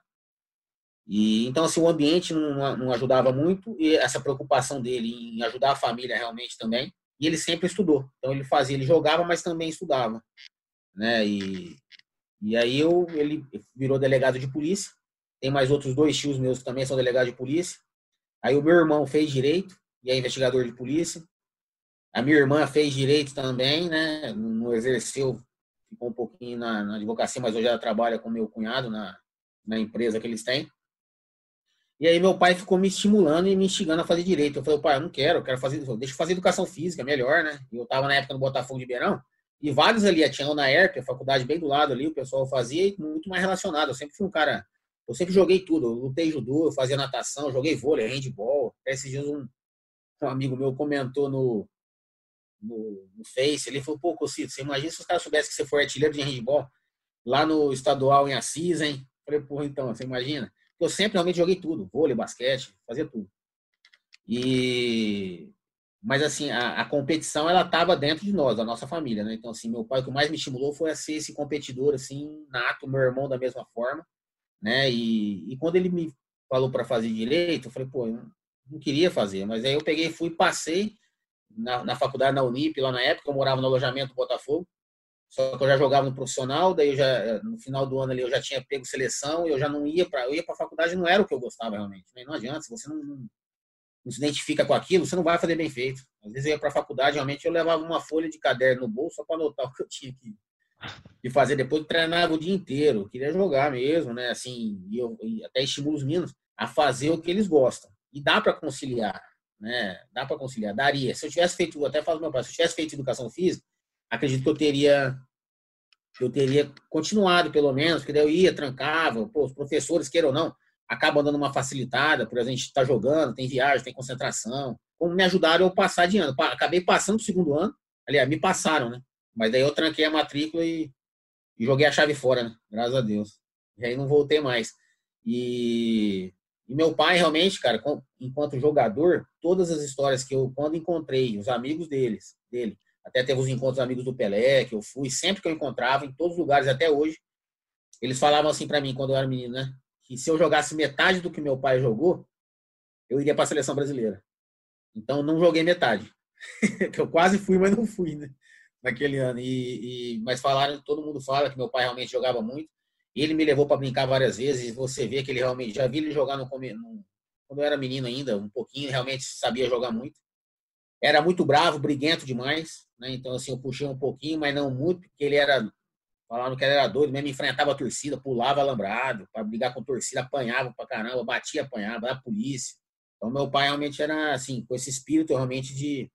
E então assim o ambiente não, não ajudava muito e essa preocupação dele em ajudar a família realmente também. E ele sempre estudou. Então ele fazia, ele jogava, mas também estudava, né? E e aí eu ele virou delegado de polícia. Tem mais outros dois tios meus que também são delegados de polícia. Aí o meu irmão fez direito e é investigador de polícia. A minha irmã fez direito também, né? Não exerceu ficou um pouquinho na, na advocacia, mas hoje ela trabalha com meu cunhado na, na empresa que eles têm. E aí meu pai ficou me estimulando e me instigando a fazer direito. Eu falei, pai, eu não quero, eu quero fazer, deixa eu fazer educação física, melhor, né? Eu estava na época no Botafogo de Beirão, e vários ali, tinha na ERP, a faculdade bem do lado ali, o pessoal fazia e muito mais relacionado. Eu sempre fui um cara, eu sempre joguei tudo, eu lutei judô, eu fazia natação, joguei vôlei, handball. Esses dias um, um amigo meu comentou no, no, no Face, ele falou, pô, Cocito, você imagina se os caras soubessem que você foi artilheiro de handball lá no estadual em Assis, hein? Falei, pô, então, você imagina? Eu sempre realmente joguei tudo, vôlei, basquete, fazia tudo. E mas assim, a, a competição ela estava dentro de nós, da nossa família, né? Então assim, meu pai o que mais me estimulou foi a ser esse competidor assim, nato, meu irmão da mesma forma, né? E, e quando ele me falou para fazer direito, eu falei, pô, eu não queria fazer, mas aí eu peguei, fui, passei na, na faculdade, na Unip, lá na época, eu morava no alojamento do Botafogo. Só que eu já jogava no profissional, daí já, no final do ano ali, eu já tinha pego seleção, e eu já não ia para eu ia para a faculdade, não era o que eu gostava realmente. Não adianta, se você não, não, se identifica com aquilo, você não vai fazer bem feito. Às vezes eu ia para a faculdade, realmente eu levava uma folha de caderno no bolso só para anotar o que eu tinha que, que fazer. Depois treinava o dia inteiro, eu queria jogar mesmo, né? Assim, e eu e até estimulo os meninos a fazer o que eles gostam. E dá para conciliar né? Dá para conciliar, daria. Se eu tivesse feito, até falo meu pai, se eu tivesse feito educação física, acredito que eu teria eu teria continuado pelo menos, porque daí eu ia, trancava, pô, os professores, queiram ou não, acaba dando uma facilitada, por exemplo, a gente está jogando, tem viagem, tem concentração. Como me ajudaram eu passar de ano. Acabei passando o segundo ano, aliás, me passaram, né? Mas daí eu tranquei a matrícula e, e joguei a chave fora, né? Graças a Deus. E aí não voltei mais. E, e meu pai, realmente, cara, enquanto jogador, todas as histórias que eu, quando encontrei, os amigos deles, dele, até teve os encontros amigos do Pelé, que eu fui, sempre que eu encontrava, em todos os lugares, até hoje, eles falavam assim para mim, quando eu era menino, né? Que se eu jogasse metade do que meu pai jogou, eu iria para a seleção brasileira. Então, não joguei metade. que eu quase fui, mas não fui, né? Naquele ano. E, e, mas falaram, todo mundo fala que meu pai realmente jogava muito. Ele me levou para brincar várias vezes. Você vê que ele realmente já vi ele jogar no, no, quando eu era menino ainda, um pouquinho, realmente sabia jogar muito. Era muito bravo, briguento demais, né? Então assim, eu puxei um pouquinho, mas não muito, porque ele era falando que ele era doido, mesmo enfrentava a torcida, pulava alambrado para brigar com a torcida, apanhava pra caramba, batia, apanhava, a polícia. Então meu pai realmente era assim, com esse espírito realmente de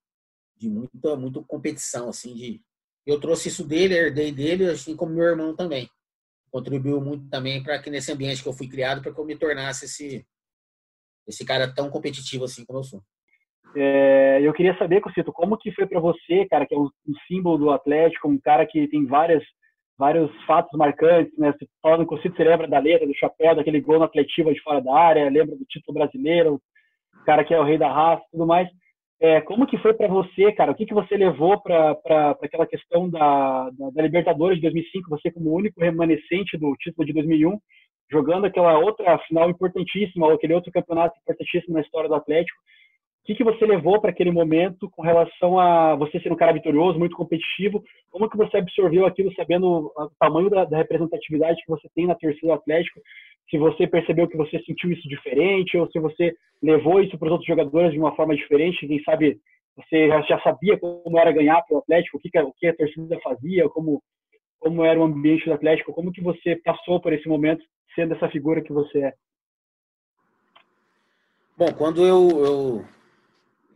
de muita muita competição assim, de eu trouxe isso dele, herdei dele, assim como meu irmão também contribuiu muito também para que nesse ambiente que eu fui criado, para que eu me tornasse esse, esse cara tão competitivo assim como eu sou. É, eu queria saber, Cocito, como que foi para você, cara, que é um, um, símbolo do Atlético, um cara que tem várias, vários fatos marcantes, né? Você fala no Cocito, você lembra da letra, do chapéu, daquele gol na Atletiva de fora da área, lembra do título brasileiro, o cara que é o rei da raça tudo mais. É, como que foi para você, cara? O que, que você levou para aquela questão da, da, da, Libertadores de 2005, você como único remanescente do título de 2001, jogando aquela outra final importantíssima, ou aquele outro campeonato importantíssimo na história do Atlético. O que, que você levou para aquele momento com relação a você ser um cara vitorioso, muito competitivo? Como que você absorveu aquilo sabendo o tamanho da, da representatividade que você tem na torcida do Atlético se você percebeu que você sentiu isso diferente ou se você levou isso para os outros jogadores de uma forma diferente, quem sabe você já sabia como era ganhar para o Atlético, o que, o que a torcida fazia, como, como era o ambiente do Atlético, como que você passou por esse momento sendo essa figura que você é? Bom, quando eu, eu,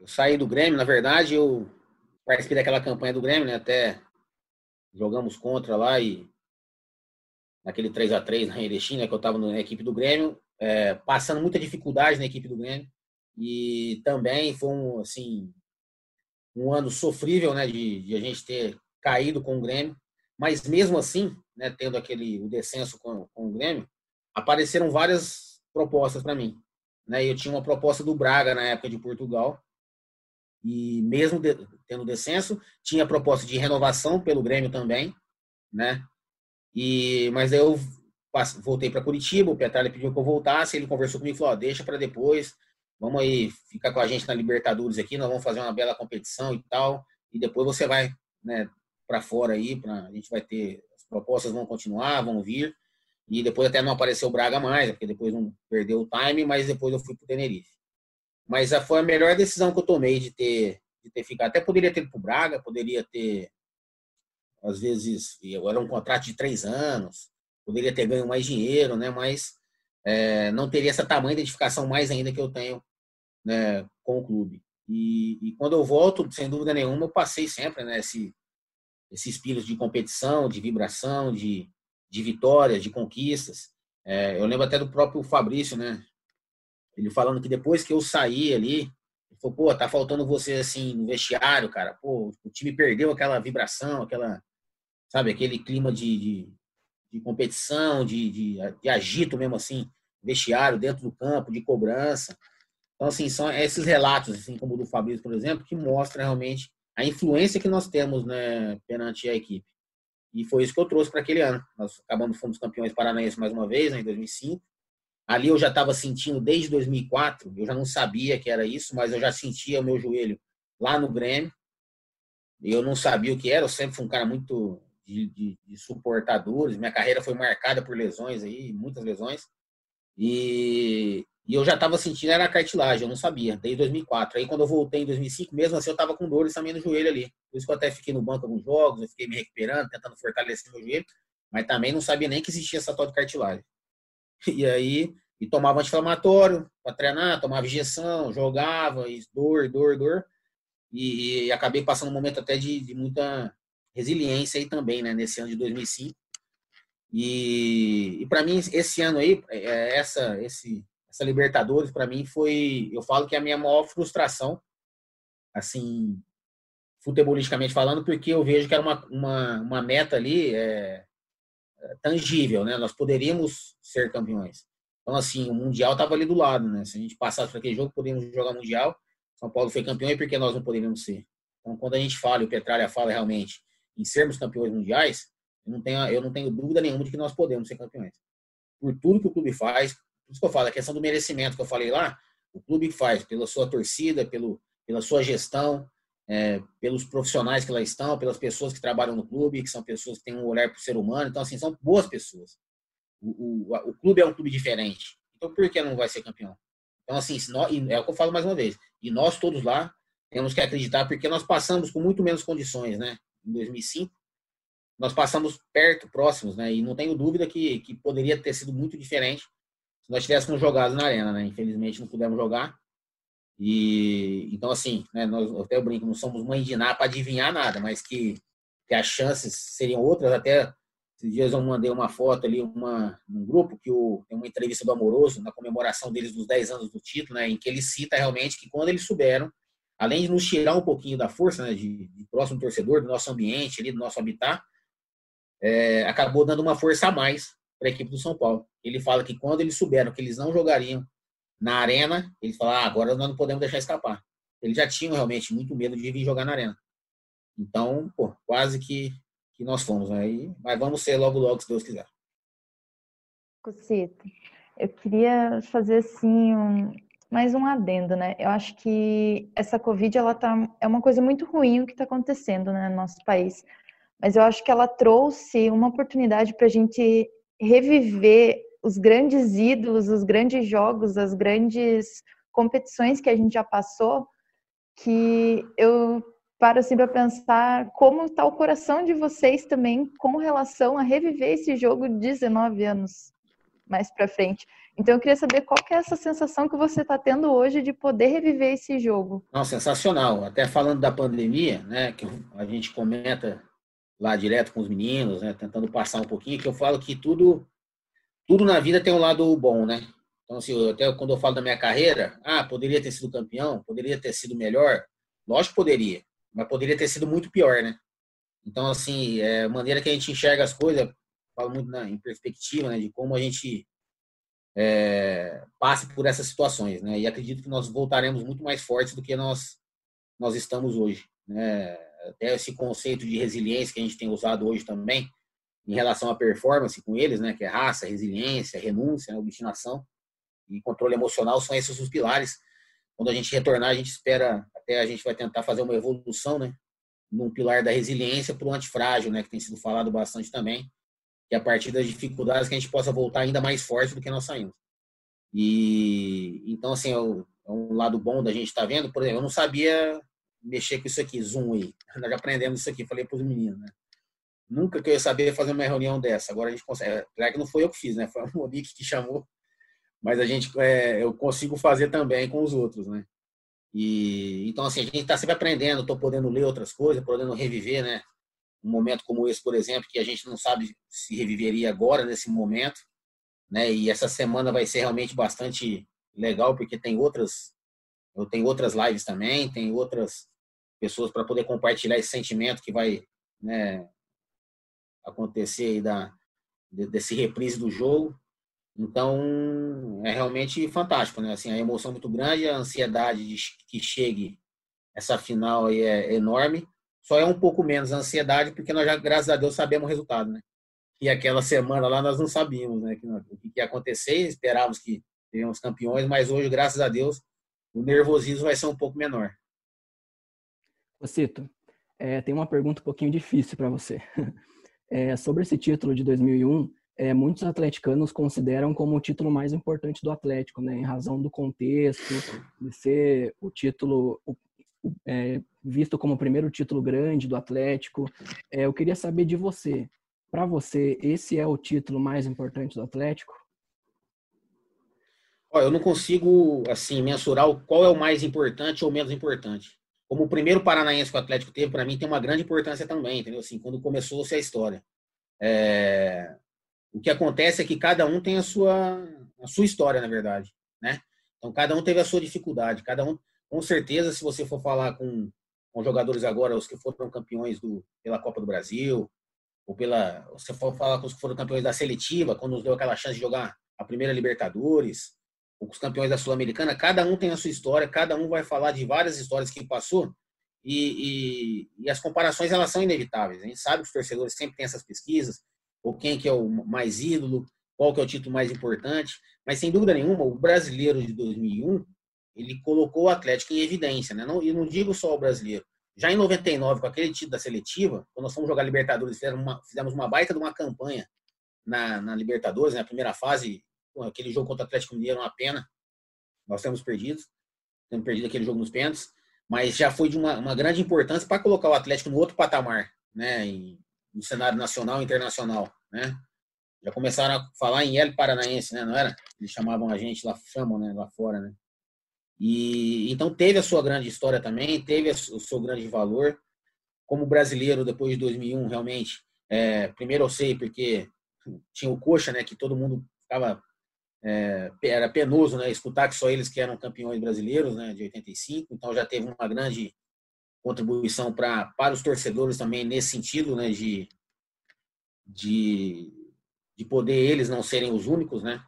saí do Grêmio, na verdade, eu participei daquela campanha do Grêmio, né? Até jogamos contra lá e naquele 3 a 3 na Erechim, né, que eu estava na equipe do Grêmio, é, passando muita dificuldade na equipe do Grêmio. E também foi um, assim, um ano sofrível né, de, de a gente ter caído com o Grêmio. Mas mesmo assim, né, tendo aquele o descenso com, com o Grêmio, apareceram várias propostas para mim. Né? Eu tinha uma proposta do Braga na época de Portugal, e mesmo de, tendo descenso, tinha proposta de renovação pelo Grêmio também, né? E, mas aí eu voltei para Curitiba, o Petralha pediu que eu voltasse, ele conversou comigo e falou, ó, deixa para depois, vamos aí ficar com a gente na Libertadores aqui, nós vamos fazer uma bela competição e tal, e depois você vai né, para fora aí, pra, a gente vai ter, as propostas vão continuar, vão vir, e depois até não apareceu o Braga mais, porque depois não perdeu o time, mas depois eu fui para o Tenerife. Mas foi a melhor decisão que eu tomei de ter, de ter ficado. Até poderia ter ido para o Braga, poderia ter às vezes era um contrato de três anos, poderia ter ganho mais dinheiro, né? Mas é, não teria essa tamanha identificação mais ainda que eu tenho né, com o clube. E, e, quando eu volto, sem dúvida nenhuma, eu passei sempre né, esse, esse espírito de competição, de vibração, de, de vitórias, de conquistas. É, eu lembro até do próprio Fabrício, né? Ele falando que depois que eu saí ali, ele falou, pô, tá faltando você assim no vestiário, cara. Pô, o time perdeu aquela vibração, aquela, sabe, aquele clima de, de, de competição, de, de, de, agito mesmo assim, vestiário dentro do campo, de cobrança. Então, assim, são esses relatos, assim como o do Fabrício, por exemplo, que mostram realmente a influência que nós temos né, perante a equipe. E foi isso que eu trouxe para aquele ano. Nós acabamos fomos campeões paranaenses mais uma vez, né, em 2005. Ali eu já estava sentindo desde 2004, eu já não sabia que era isso, mas eu já sentia o meu joelho lá no Grêmio. Eu não sabia o que era, eu sempre fui um cara muito de, de, de suportadores. Minha carreira foi marcada por lesões aí, muitas lesões. E, e eu já estava sentindo era a cartilagem, eu não sabia, desde 2004. Aí quando eu voltei em 2005, mesmo assim eu estava com dores também no joelho ali. Por isso que eu até fiquei no banco alguns jogos, eu fiquei me recuperando, tentando fortalecer meu joelho, mas também não sabia nem que existia essa tal de cartilagem. E aí, e tomava anti-inflamatório para treinar, tomava injeção, jogava, e dor, dor, dor. E, e acabei passando um momento até de, de muita resiliência aí também, né, nesse ano de 2005. E, e para mim, esse ano aí, é, essa, esse, essa Libertadores, para mim, foi. Eu falo que é a minha maior frustração, assim, futebolisticamente falando, porque eu vejo que era uma, uma, uma meta ali é, tangível, né? Nós poderíamos ser campeões. Então, assim, o Mundial estava ali do lado, né? Se a gente passasse para aquele jogo, poderíamos jogar Mundial. São Paulo foi campeão e por que nós não poderíamos ser? Então, quando a gente fala, e o Petralha fala realmente em sermos campeões mundiais, eu não tenho, eu não tenho dúvida nenhuma de que nós podemos ser campeões. Por tudo que o clube faz, por isso que eu falo, a questão do merecimento que eu falei lá, o clube faz pela sua torcida, pelo, pela sua gestão, é, pelos profissionais que lá estão, pelas pessoas que trabalham no clube, que são pessoas que têm um olhar para o ser humano. Então, assim, são boas pessoas. O, o, o, clube é um clube diferente. Então, por que não vai ser campeão? Então, assim, nós, é o que eu falo mais uma vez. E nós todos lá temos que acreditar, porque nós passamos com muito menos condições, né? Em 2005, nós passamos perto, próximos, né? E não tenho dúvida que, que poderia ter sido muito diferente se nós tivéssemos jogado na arena, né? Infelizmente não pudemos jogar. E então assim, né, nós até brinco, não somos mãe de nada para adivinhar nada, mas que, que as chances seriam outras. Até esses dias eu mandei uma foto ali, uma, um grupo que o, tem uma entrevista do Amoroso na comemoração deles dos 10 anos do título, né, em que ele cita realmente que quando eles souberam, além de nos tirar um pouquinho da força, né, de, de próximo torcedor, do nosso ambiente ali, do nosso habitat, é, acabou dando uma força a mais para a equipe do São Paulo. Ele fala que quando eles souberam que eles não jogariam na arena, eles falaram, ah, agora nós não podemos deixar escapar. Eles já tinham realmente muito medo de vir jogar na arena. Então, pô, quase que, que nós fomos. Né? mas vamos ser logo, logo, se Deus quiser. Cocito, eu queria fazer assim um, mais um adendo, né? Eu acho que essa Covid ela tá, é uma coisa muito ruim o que está acontecendo né, no nosso país. Mas eu acho que ela trouxe uma oportunidade para a gente reviver os grandes ídolos, os grandes jogos, as grandes competições que a gente já passou, que eu paro assim para pensar como está o coração de vocês também com relação a reviver esse jogo 19 anos mais para frente. Então eu queria saber qual que é essa sensação que você está tendo hoje de poder reviver esse jogo. Não, sensacional. Até falando da pandemia, né, que a gente comenta lá direto com os meninos, né, tentando passar um pouquinho, que eu falo que tudo tudo na vida tem um lado bom, né? Então, assim, até quando eu falo da minha carreira, ah, poderia ter sido campeão, poderia ter sido melhor. Lógico poderia, mas poderia ter sido muito pior, né? Então, assim, é a maneira que a gente enxerga as coisas, falo muito na, em perspectiva, né, de como a gente é, por essas situações, né? E acredito que nós voltaremos muito mais fortes do que nós nós estamos hoje, né? Até esse conceito de resiliência que a gente tem usado hoje também, em relação à performance com eles, né, que é raça, resiliência, renúncia, né, obstinação e controle emocional, são esses os pilares. Quando a gente retornar, a gente espera, até a gente vai tentar fazer uma evolução, né, num pilar da resiliência para o antifrágil, né, que tem sido falado bastante também, que é a partir das dificuldades que a gente possa voltar ainda mais forte do que nós saímos. E então assim, é, é um lado bom da gente estar tá vendo, por exemplo, eu não sabia mexer com isso aqui, Zoom aí. Nós aprendemos isso aqui, falei para os meninos, né? Nunca que eu ia saber fazer uma reunião dessa. Agora a gente consegue. Claro que não foi eu que fiz, né? Foi o Monique que chamou. Mas a gente, é, eu consigo fazer também com os outros, né? E então assim a gente está sempre aprendendo. Estou podendo ler outras coisas, podendo reviver, né? Um momento como esse, por exemplo, que a gente não sabe se reviveria agora nesse momento, né? E essa semana vai ser realmente bastante legal porque tem outras, eu tenho outras lives também, tem outras pessoas para poder compartilhar esse sentimento que vai, né? Acontecer aí da, desse reprise do jogo. Então, é realmente fantástico, né? Assim, a emoção é muito grande, a ansiedade de que chegue essa final aí é enorme. Só é um pouco menos a ansiedade, porque nós já, graças a Deus, sabemos o resultado, né? E aquela semana lá nós não sabíamos, né? O que ia acontecer, esperávamos que teríamos campeões, mas hoje, graças a Deus, o nervosismo vai ser um pouco menor. Cito, é, tem uma pergunta um pouquinho difícil para você. É, sobre esse título de 2001, é, muitos atleticanos consideram como o título mais importante do Atlético, né, em razão do contexto, de ser o título é, visto como o primeiro título grande do Atlético. É, eu queria saber de você, para você, esse é o título mais importante do Atlético? Olha, eu não consigo assim mensurar qual é o mais importante ou menos importante como o primeiro paranaense que o Atlético teve, para mim tem uma grande importância também, entendeu? Assim, quando começou-se a história. É... O que acontece é que cada um tem a sua, a sua história, na verdade, né? Então, cada um teve a sua dificuldade. Cada um, com certeza, se você for falar com, com jogadores agora, os que foram campeões do, pela Copa do Brasil, ou pela. Você for falar com os que foram campeões da seletiva, quando nos deu aquela chance de jogar a primeira Libertadores, os campeões da Sul-Americana, cada um tem a sua história, cada um vai falar de várias histórias que passou, e, e, e as comparações elas são inevitáveis. A gente sabe que os torcedores sempre têm essas pesquisas, ou quem que é o mais ídolo, qual que é o título mais importante, mas sem dúvida nenhuma, o brasileiro de 2001, ele colocou o Atlético em evidência, né? Não, e não digo só o brasileiro. Já em 99, com aquele título da seletiva, quando nós fomos jogar Libertadores, fizemos uma, fizemos uma baita de uma campanha na, na Libertadores, na né? primeira fase, aquele jogo contra o Atlético Mineiro, uma pena. Nós temos perdido, temos perdido aquele jogo nos pênaltis, mas já foi de uma, uma grande importância para colocar o Atlético no outro patamar, né? Em, no cenário nacional e internacional, né? Já começaram a falar em L Paranaense, né? Não era? Eles chamavam a gente lá, chamam, né? Lá fora, né? E então teve a sua grande história também, teve o seu grande valor. Como brasileiro, depois de 2001, realmente, é, primeiro eu sei porque tinha o Coxa, né? Que todo mundo ficava é, era penoso, né? Escutar que só eles que eram campeões brasileiros, né? De 85. Então já teve uma grande contribuição para para os torcedores também nesse sentido, né? De de de poder eles não serem os únicos, né?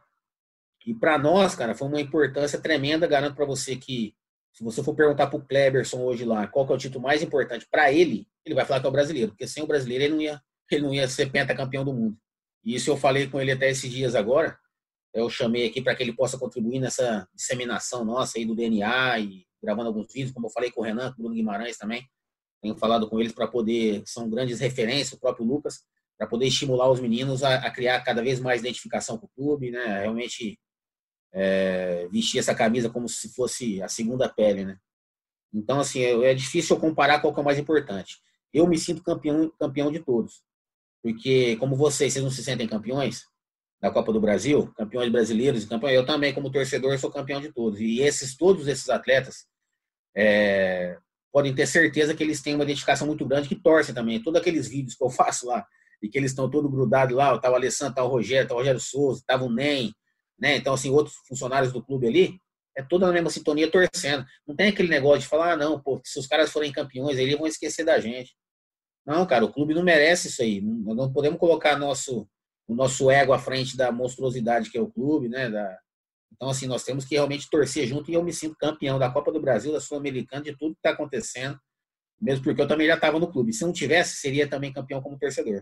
E para nós, cara, foi uma importância tremenda. Garanto para você que, se você for perguntar para o Kleberson hoje lá qual é o título mais importante para ele, ele vai falar que é o brasileiro, porque sem o brasileiro ele não ia, ele não ia ser pentacampeão do mundo. E isso eu falei com ele até esses dias agora. Eu chamei aqui para que ele possa contribuir nessa disseminação nossa aí do DNA e gravando alguns vídeos, como eu falei com o Renan, com o Bruno Guimarães também. Tenho falado com eles para poder, são grandes referências, o próprio Lucas, para poder estimular os meninos a, a, criar cada vez mais identificação com o clube, né? Realmente é, vestir essa camisa como se fosse a segunda pele, né? Então, assim, é, é difícil comparar qual que é o mais importante. Eu me sinto campeão, campeão de todos. Porque, como vocês, vocês não se sentem campeões da Copa do Brasil, campeões brasileiros e campeões, eu também, como torcedor, sou campeão de todos. E esses, todos esses atletas é, podem ter certeza que eles têm uma dedicação muito grande, que torcem também. Todos aqueles vídeos que eu faço lá, e que eles estão todos grudados lá, tava o Alessandro, tava o Rogério, tava o Rogério Souza, tava o NEM, né? Então, assim, outros funcionários do clube ali, é toda na mesma sintonia torcendo. Não tem aquele negócio de falar, ah, não, pô, se os caras forem campeões, eles vão esquecer da gente. Não, cara, o clube não merece isso aí. Não podemos colocar nosso, o nosso ego à frente da monstruosidade que é o clube, né? Da... Então, assim, nós temos que realmente torcer junto e eu me sinto campeão da Copa do Brasil, da Sul-Americana, de tudo que está acontecendo, mesmo porque eu também já estava no clube. Se não tivesse, seria também campeão como torcedor.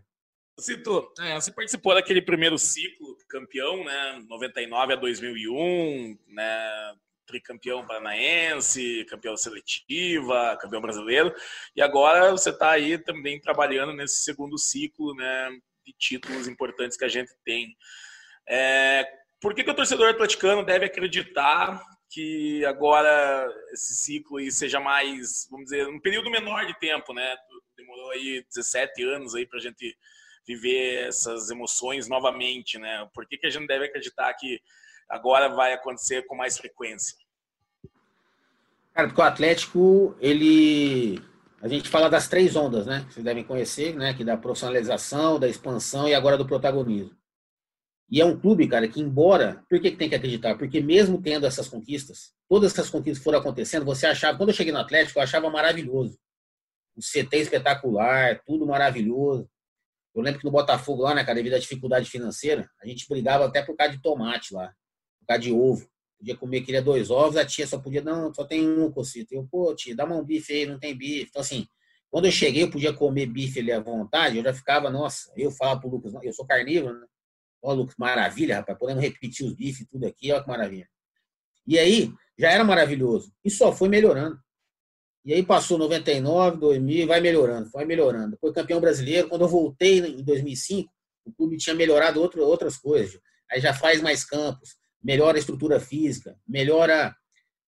Cito, é, você participou daquele primeiro ciclo campeão, né? 99 a 2001, né? Tricampeão paranaense, campeão seletiva, campeão brasileiro. E agora você está aí também trabalhando nesse segundo ciclo, né? De títulos importantes que a gente tem. É, por que, que o torcedor atleticano deve acreditar que agora esse ciclo aí seja mais, vamos dizer, um período menor de tempo, né? Demorou aí 17 anos aí para a gente viver essas emoções novamente, né? Por que, que a gente deve acreditar que agora vai acontecer com mais frequência? Cara, porque o Atlético, ele. A gente fala das três ondas, né? Vocês devem conhecer, né? Que da profissionalização, da expansão e agora do protagonismo. E é um clube, cara, que embora. Por que, que tem que acreditar? Porque mesmo tendo essas conquistas, todas essas conquistas foram acontecendo, você achava. Quando eu cheguei no Atlético, eu achava maravilhoso. O CT espetacular, tudo maravilhoso. Eu lembro que no Botafogo lá, né, cara, devido à dificuldade financeira, a gente brigava até por causa de tomate lá, por causa de ovo. Podia comer, queria dois ovos, a tia só podia, não, só tem um, cocito. Eu, pô, tia, dá um bife aí, não tem bife. Então, assim, quando eu cheguei, eu podia comer bife ali à vontade, eu já ficava, nossa, eu falava pro Lucas, eu sou carnívoro, né? Ó, Lucas, maravilha, rapaz, podemos repetir os bifes tudo aqui, olha que maravilha. E aí, já era maravilhoso. E só foi melhorando. E aí passou 99, 2000, vai melhorando, vai melhorando. Foi campeão brasileiro. Quando eu voltei em 2005, o clube tinha melhorado outro, outras coisas. Aí já faz mais campos, melhora a estrutura física, melhora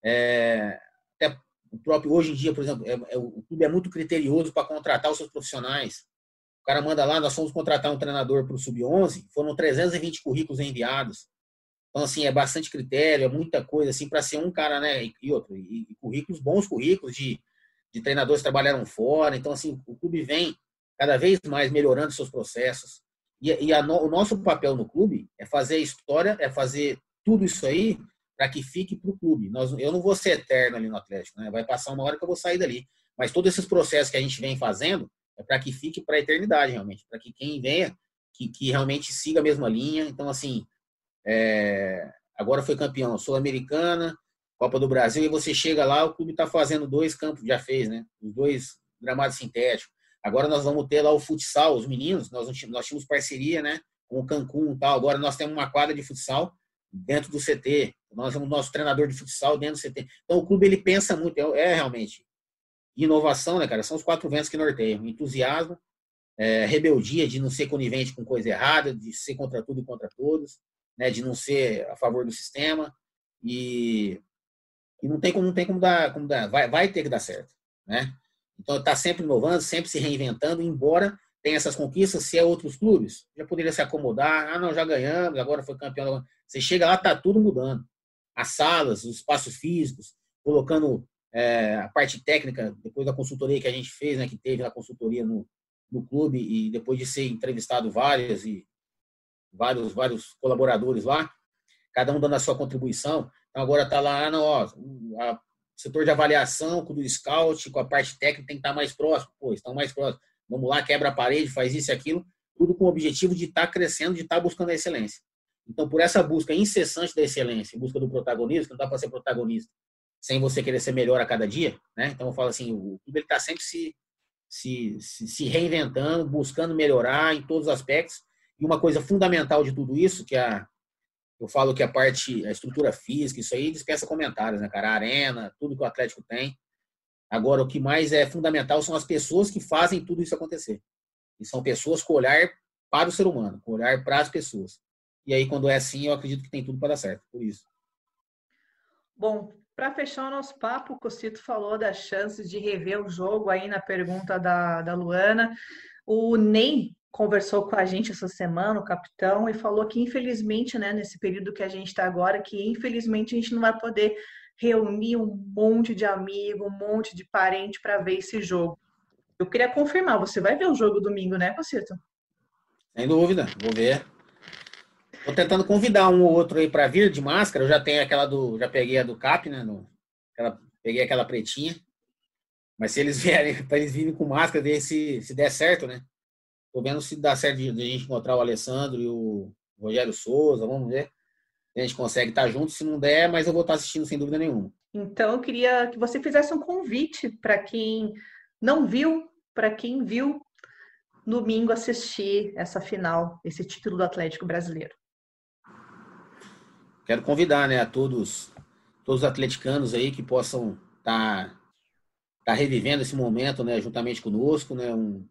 é, até o próprio hoje em dia, por exemplo, é, é, o clube é muito criterioso para contratar os seus profissionais. O cara manda lá, nós fomos contratar um treinador para o sub-11, foram 320 currículos enviados. Então, assim, é bastante critério, é muita coisa, assim, para ser um cara, né? E, outro, e, e, currículos, bons currículos de, de treinadores que trabalharam fora. Então, assim, o clube vem cada vez mais melhorando seus processos. E, e a, o nosso papel no clube é fazer história, é fazer tudo isso aí para que fique para o clube. Nós, eu não vou ser eterno ali no Atlético, né? vai passar uma hora que eu vou sair dali. Mas todos esses processos que a gente vem fazendo é para que fique para a eternidade, realmente, para que quem venha, que, que realmente siga a mesma linha. Então, assim, é, agora foi campeão Sul-Americana, Copa do Brasil, e você chega lá, o clube está fazendo dois campos, já fez, né? Os dois gramados sintéticos. Agora nós vamos ter lá o futsal, os meninos, nós, nós tínhamos parceria, né? Com o Cancún e tal. Agora nós temos uma quadra de futsal dentro do CT. Nós temos nosso treinador de futsal dentro do CT. Então o clube ele pensa muito, é, é realmente inovação, né, cara? São os quatro ventos que norteiam: entusiasmo, é, rebeldia de não ser conivente com coisa errada, de ser contra tudo e contra todos, né? De não ser a favor do sistema e e não tem como, não tem como dar, como dar vai, vai ter que dar certo, né? Então está sempre inovando, sempre se reinventando, embora tenha essas conquistas, se é outros clubes, já poderia se acomodar, ah, não, já ganhamos, agora foi campeão. Você chega lá, tá tudo mudando. As salas, os espaços físicos, colocando é, a parte técnica, depois da consultoria que a gente fez, né, que teve a consultoria no, no clube, e depois de ser entrevistado vários e vários, vários colaboradores lá, cada um dando a sua contribuição, então agora está lá, não, ó, o setor de avaliação com o do scout, com a parte técnica tem que estar tá mais próximo. Pô, estão mais próximos. Vamos lá, quebra a parede, faz isso e aquilo, tudo com o objetivo de estar tá crescendo, de estar tá buscando a excelência. Então, por essa busca incessante da excelência, busca do protagonismo, que não dá para ser protagonista sem você querer ser melhor a cada dia, né? Então, eu falo assim, o clube está sempre se, se, se, reinventando, buscando melhorar em todos os aspectos. E uma coisa fundamental de tudo isso, que a, eu falo que a parte, a estrutura física, isso aí dispensa comentários, né, cara? A arena, tudo que o Atlético tem. Agora, o que mais é fundamental são as pessoas que fazem tudo isso acontecer. E são pessoas com olhar para o ser humano, com olhar para as pessoas. E aí, quando é assim, eu acredito que tem tudo para dar certo. Por isso. Bom, para fechar o nosso papo, o Cocito falou das chances de rever o jogo aí na pergunta da, da Luana. O Ney conversou com a gente essa semana, o capitão, e falou que infelizmente, né, nesse período que a gente está agora, que infelizmente a gente não vai poder reunir um monte de amigo, um monte de parente para ver esse jogo. Eu queria confirmar, você vai ver o jogo domingo, né, Cocito? Sem dúvida, vou ver. Tô tentando convidar um ou outro aí para vir de máscara. Eu já tenho aquela do, já peguei a do Cap, né? No, aquela, peguei aquela pretinha. Mas se eles vierem, para eles virem com máscara, ver se, se der certo, né? Tô vendo se dá certo de, de a gente encontrar o Alessandro e o Rogério Souza, vamos ver. A gente consegue estar junto, se não der, mas eu vou estar assistindo sem dúvida nenhuma. Então, eu queria que você fizesse um convite para quem não viu, para quem viu, domingo assistir essa final, esse título do Atlético Brasileiro. Quero convidar, né, a todos, todos os atleticanos aí que possam estar tá, tá revivendo esse momento, né, juntamente conosco, né, um,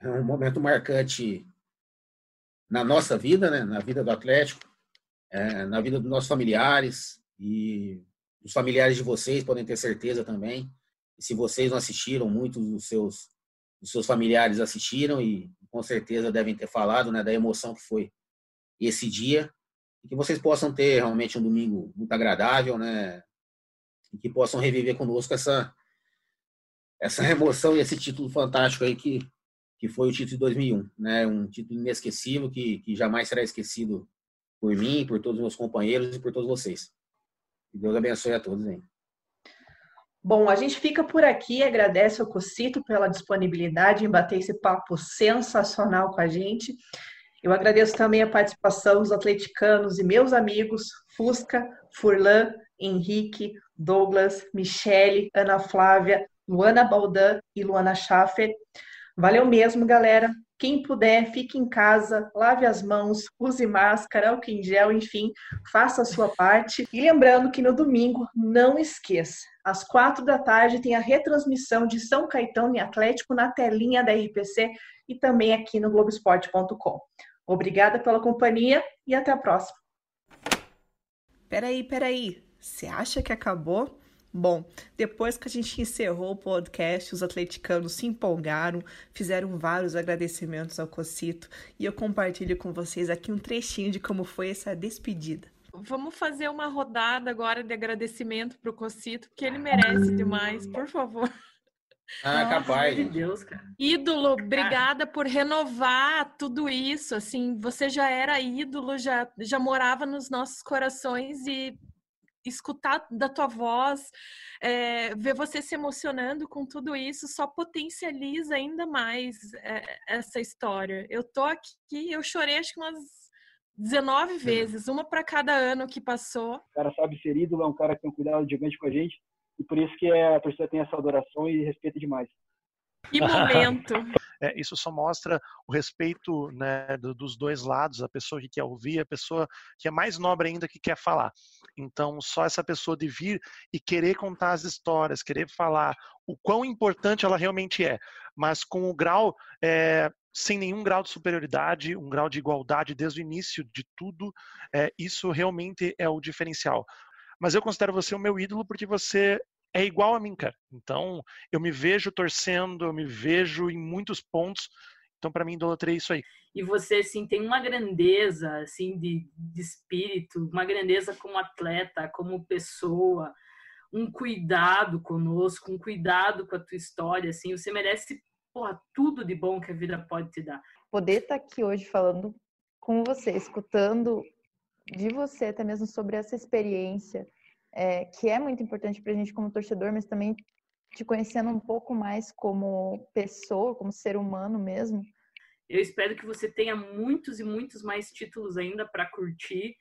é um momento marcante na nossa vida, né? na vida do Atlético, é, na vida dos nossos familiares e os familiares de vocês podem ter certeza também. E se vocês não assistiram, muitos dos seus, dos seus familiares assistiram e com certeza devem ter falado né, da emoção que foi esse dia e que vocês possam ter realmente um domingo muito agradável, né? E que possam reviver conosco essa essa emoção e esse título fantástico aí que que foi o título de 2001, né? Um título inesquecível que, que jamais será esquecido por mim, por todos os meus companheiros e por todos vocês. Que Deus abençoe a todos, hein? Bom, a gente fica por aqui, agradece ao Cocito pela disponibilidade em bater esse papo sensacional com a gente. Eu agradeço também a participação dos atleticanos e meus amigos Fusca, Furlan, Henrique, Douglas, Michele, Ana Flávia, Luana Baldan e Luana Schaffer. Valeu mesmo, galera. Quem puder, fique em casa, lave as mãos, use máscara, álcool em gel, enfim, faça a sua parte. E lembrando que no domingo, não esqueça, às quatro da tarde tem a retransmissão de São Caetano e Atlético na telinha da RPC e também aqui no Globoesporte.com. Obrigada pela companhia e até a próxima. Peraí, peraí. Você acha que acabou? Bom, depois que a gente encerrou o podcast, os atleticanos se empolgaram, fizeram vários agradecimentos ao Cocito e eu compartilho com vocês aqui um trechinho de como foi essa despedida. Vamos fazer uma rodada agora de agradecimento para o Cocito, que ele merece demais, por favor. Ah, Nossa, capaz. De Deus, cara. Ídolo, obrigada por renovar tudo isso. Assim, você já era ídolo, já, já morava nos nossos corações e escutar da tua voz, é, ver você se emocionando com tudo isso, só potencializa ainda mais é, essa história. Eu tô aqui, eu chorei acho que umas 19 vezes, uma para cada ano que passou. O cara sabe ser ídolo, é um cara que tem um cuidado gigante com a gente, e por isso que a torcida tem essa adoração e respeita demais. Que momento! é, isso só mostra o respeito né, do, dos dois lados, a pessoa que quer ouvir, a pessoa que é mais nobre ainda que quer falar. Então, só essa pessoa de vir e querer contar as histórias, querer falar o quão importante ela realmente é, mas com o grau, é, sem nenhum grau de superioridade, um grau de igualdade desde o início de tudo, é, isso realmente é o diferencial. Mas eu considero você o meu ídolo porque você é igual a mim, cara. Então, eu me vejo torcendo, eu me vejo em muitos pontos. Então, para mim, idolatria é isso aí. E você, assim, tem uma grandeza, assim, de, de espírito, uma grandeza como atleta, como pessoa, um cuidado conosco, um cuidado com a tua história, assim. Você merece, porra, tudo de bom que a vida pode te dar. Poder estar tá aqui hoje falando com você, escutando de você até mesmo sobre essa experiência, é, que é muito importante para a gente como torcedor, mas também te conhecendo um pouco mais como pessoa, como ser humano mesmo. Eu espero que você tenha muitos e muitos mais títulos ainda para curtir,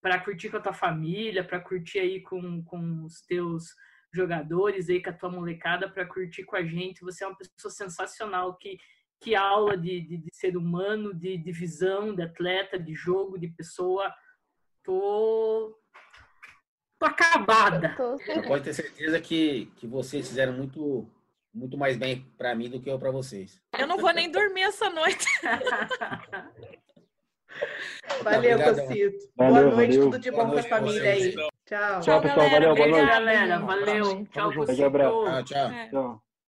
para curtir com a tua família, para curtir aí com, com os teus jogadores aí com a tua molecada para curtir com a gente. Você é uma pessoa sensacional que que aula de, de, de ser humano, de, de visão, de atleta, de jogo, de pessoa. Tô Tô acabada. pode ter certeza que, que vocês fizeram muito, muito mais bem para mim do que eu para vocês. Eu não vou nem dormir essa noite. valeu, Cocito. Boa noite, valeu. tudo de bom para a família aí. Tchau. Tchau, pessoal. Valeu, boa noite. galera. Valeu. Tchau, Cocito. Tchau, tchau. tchau.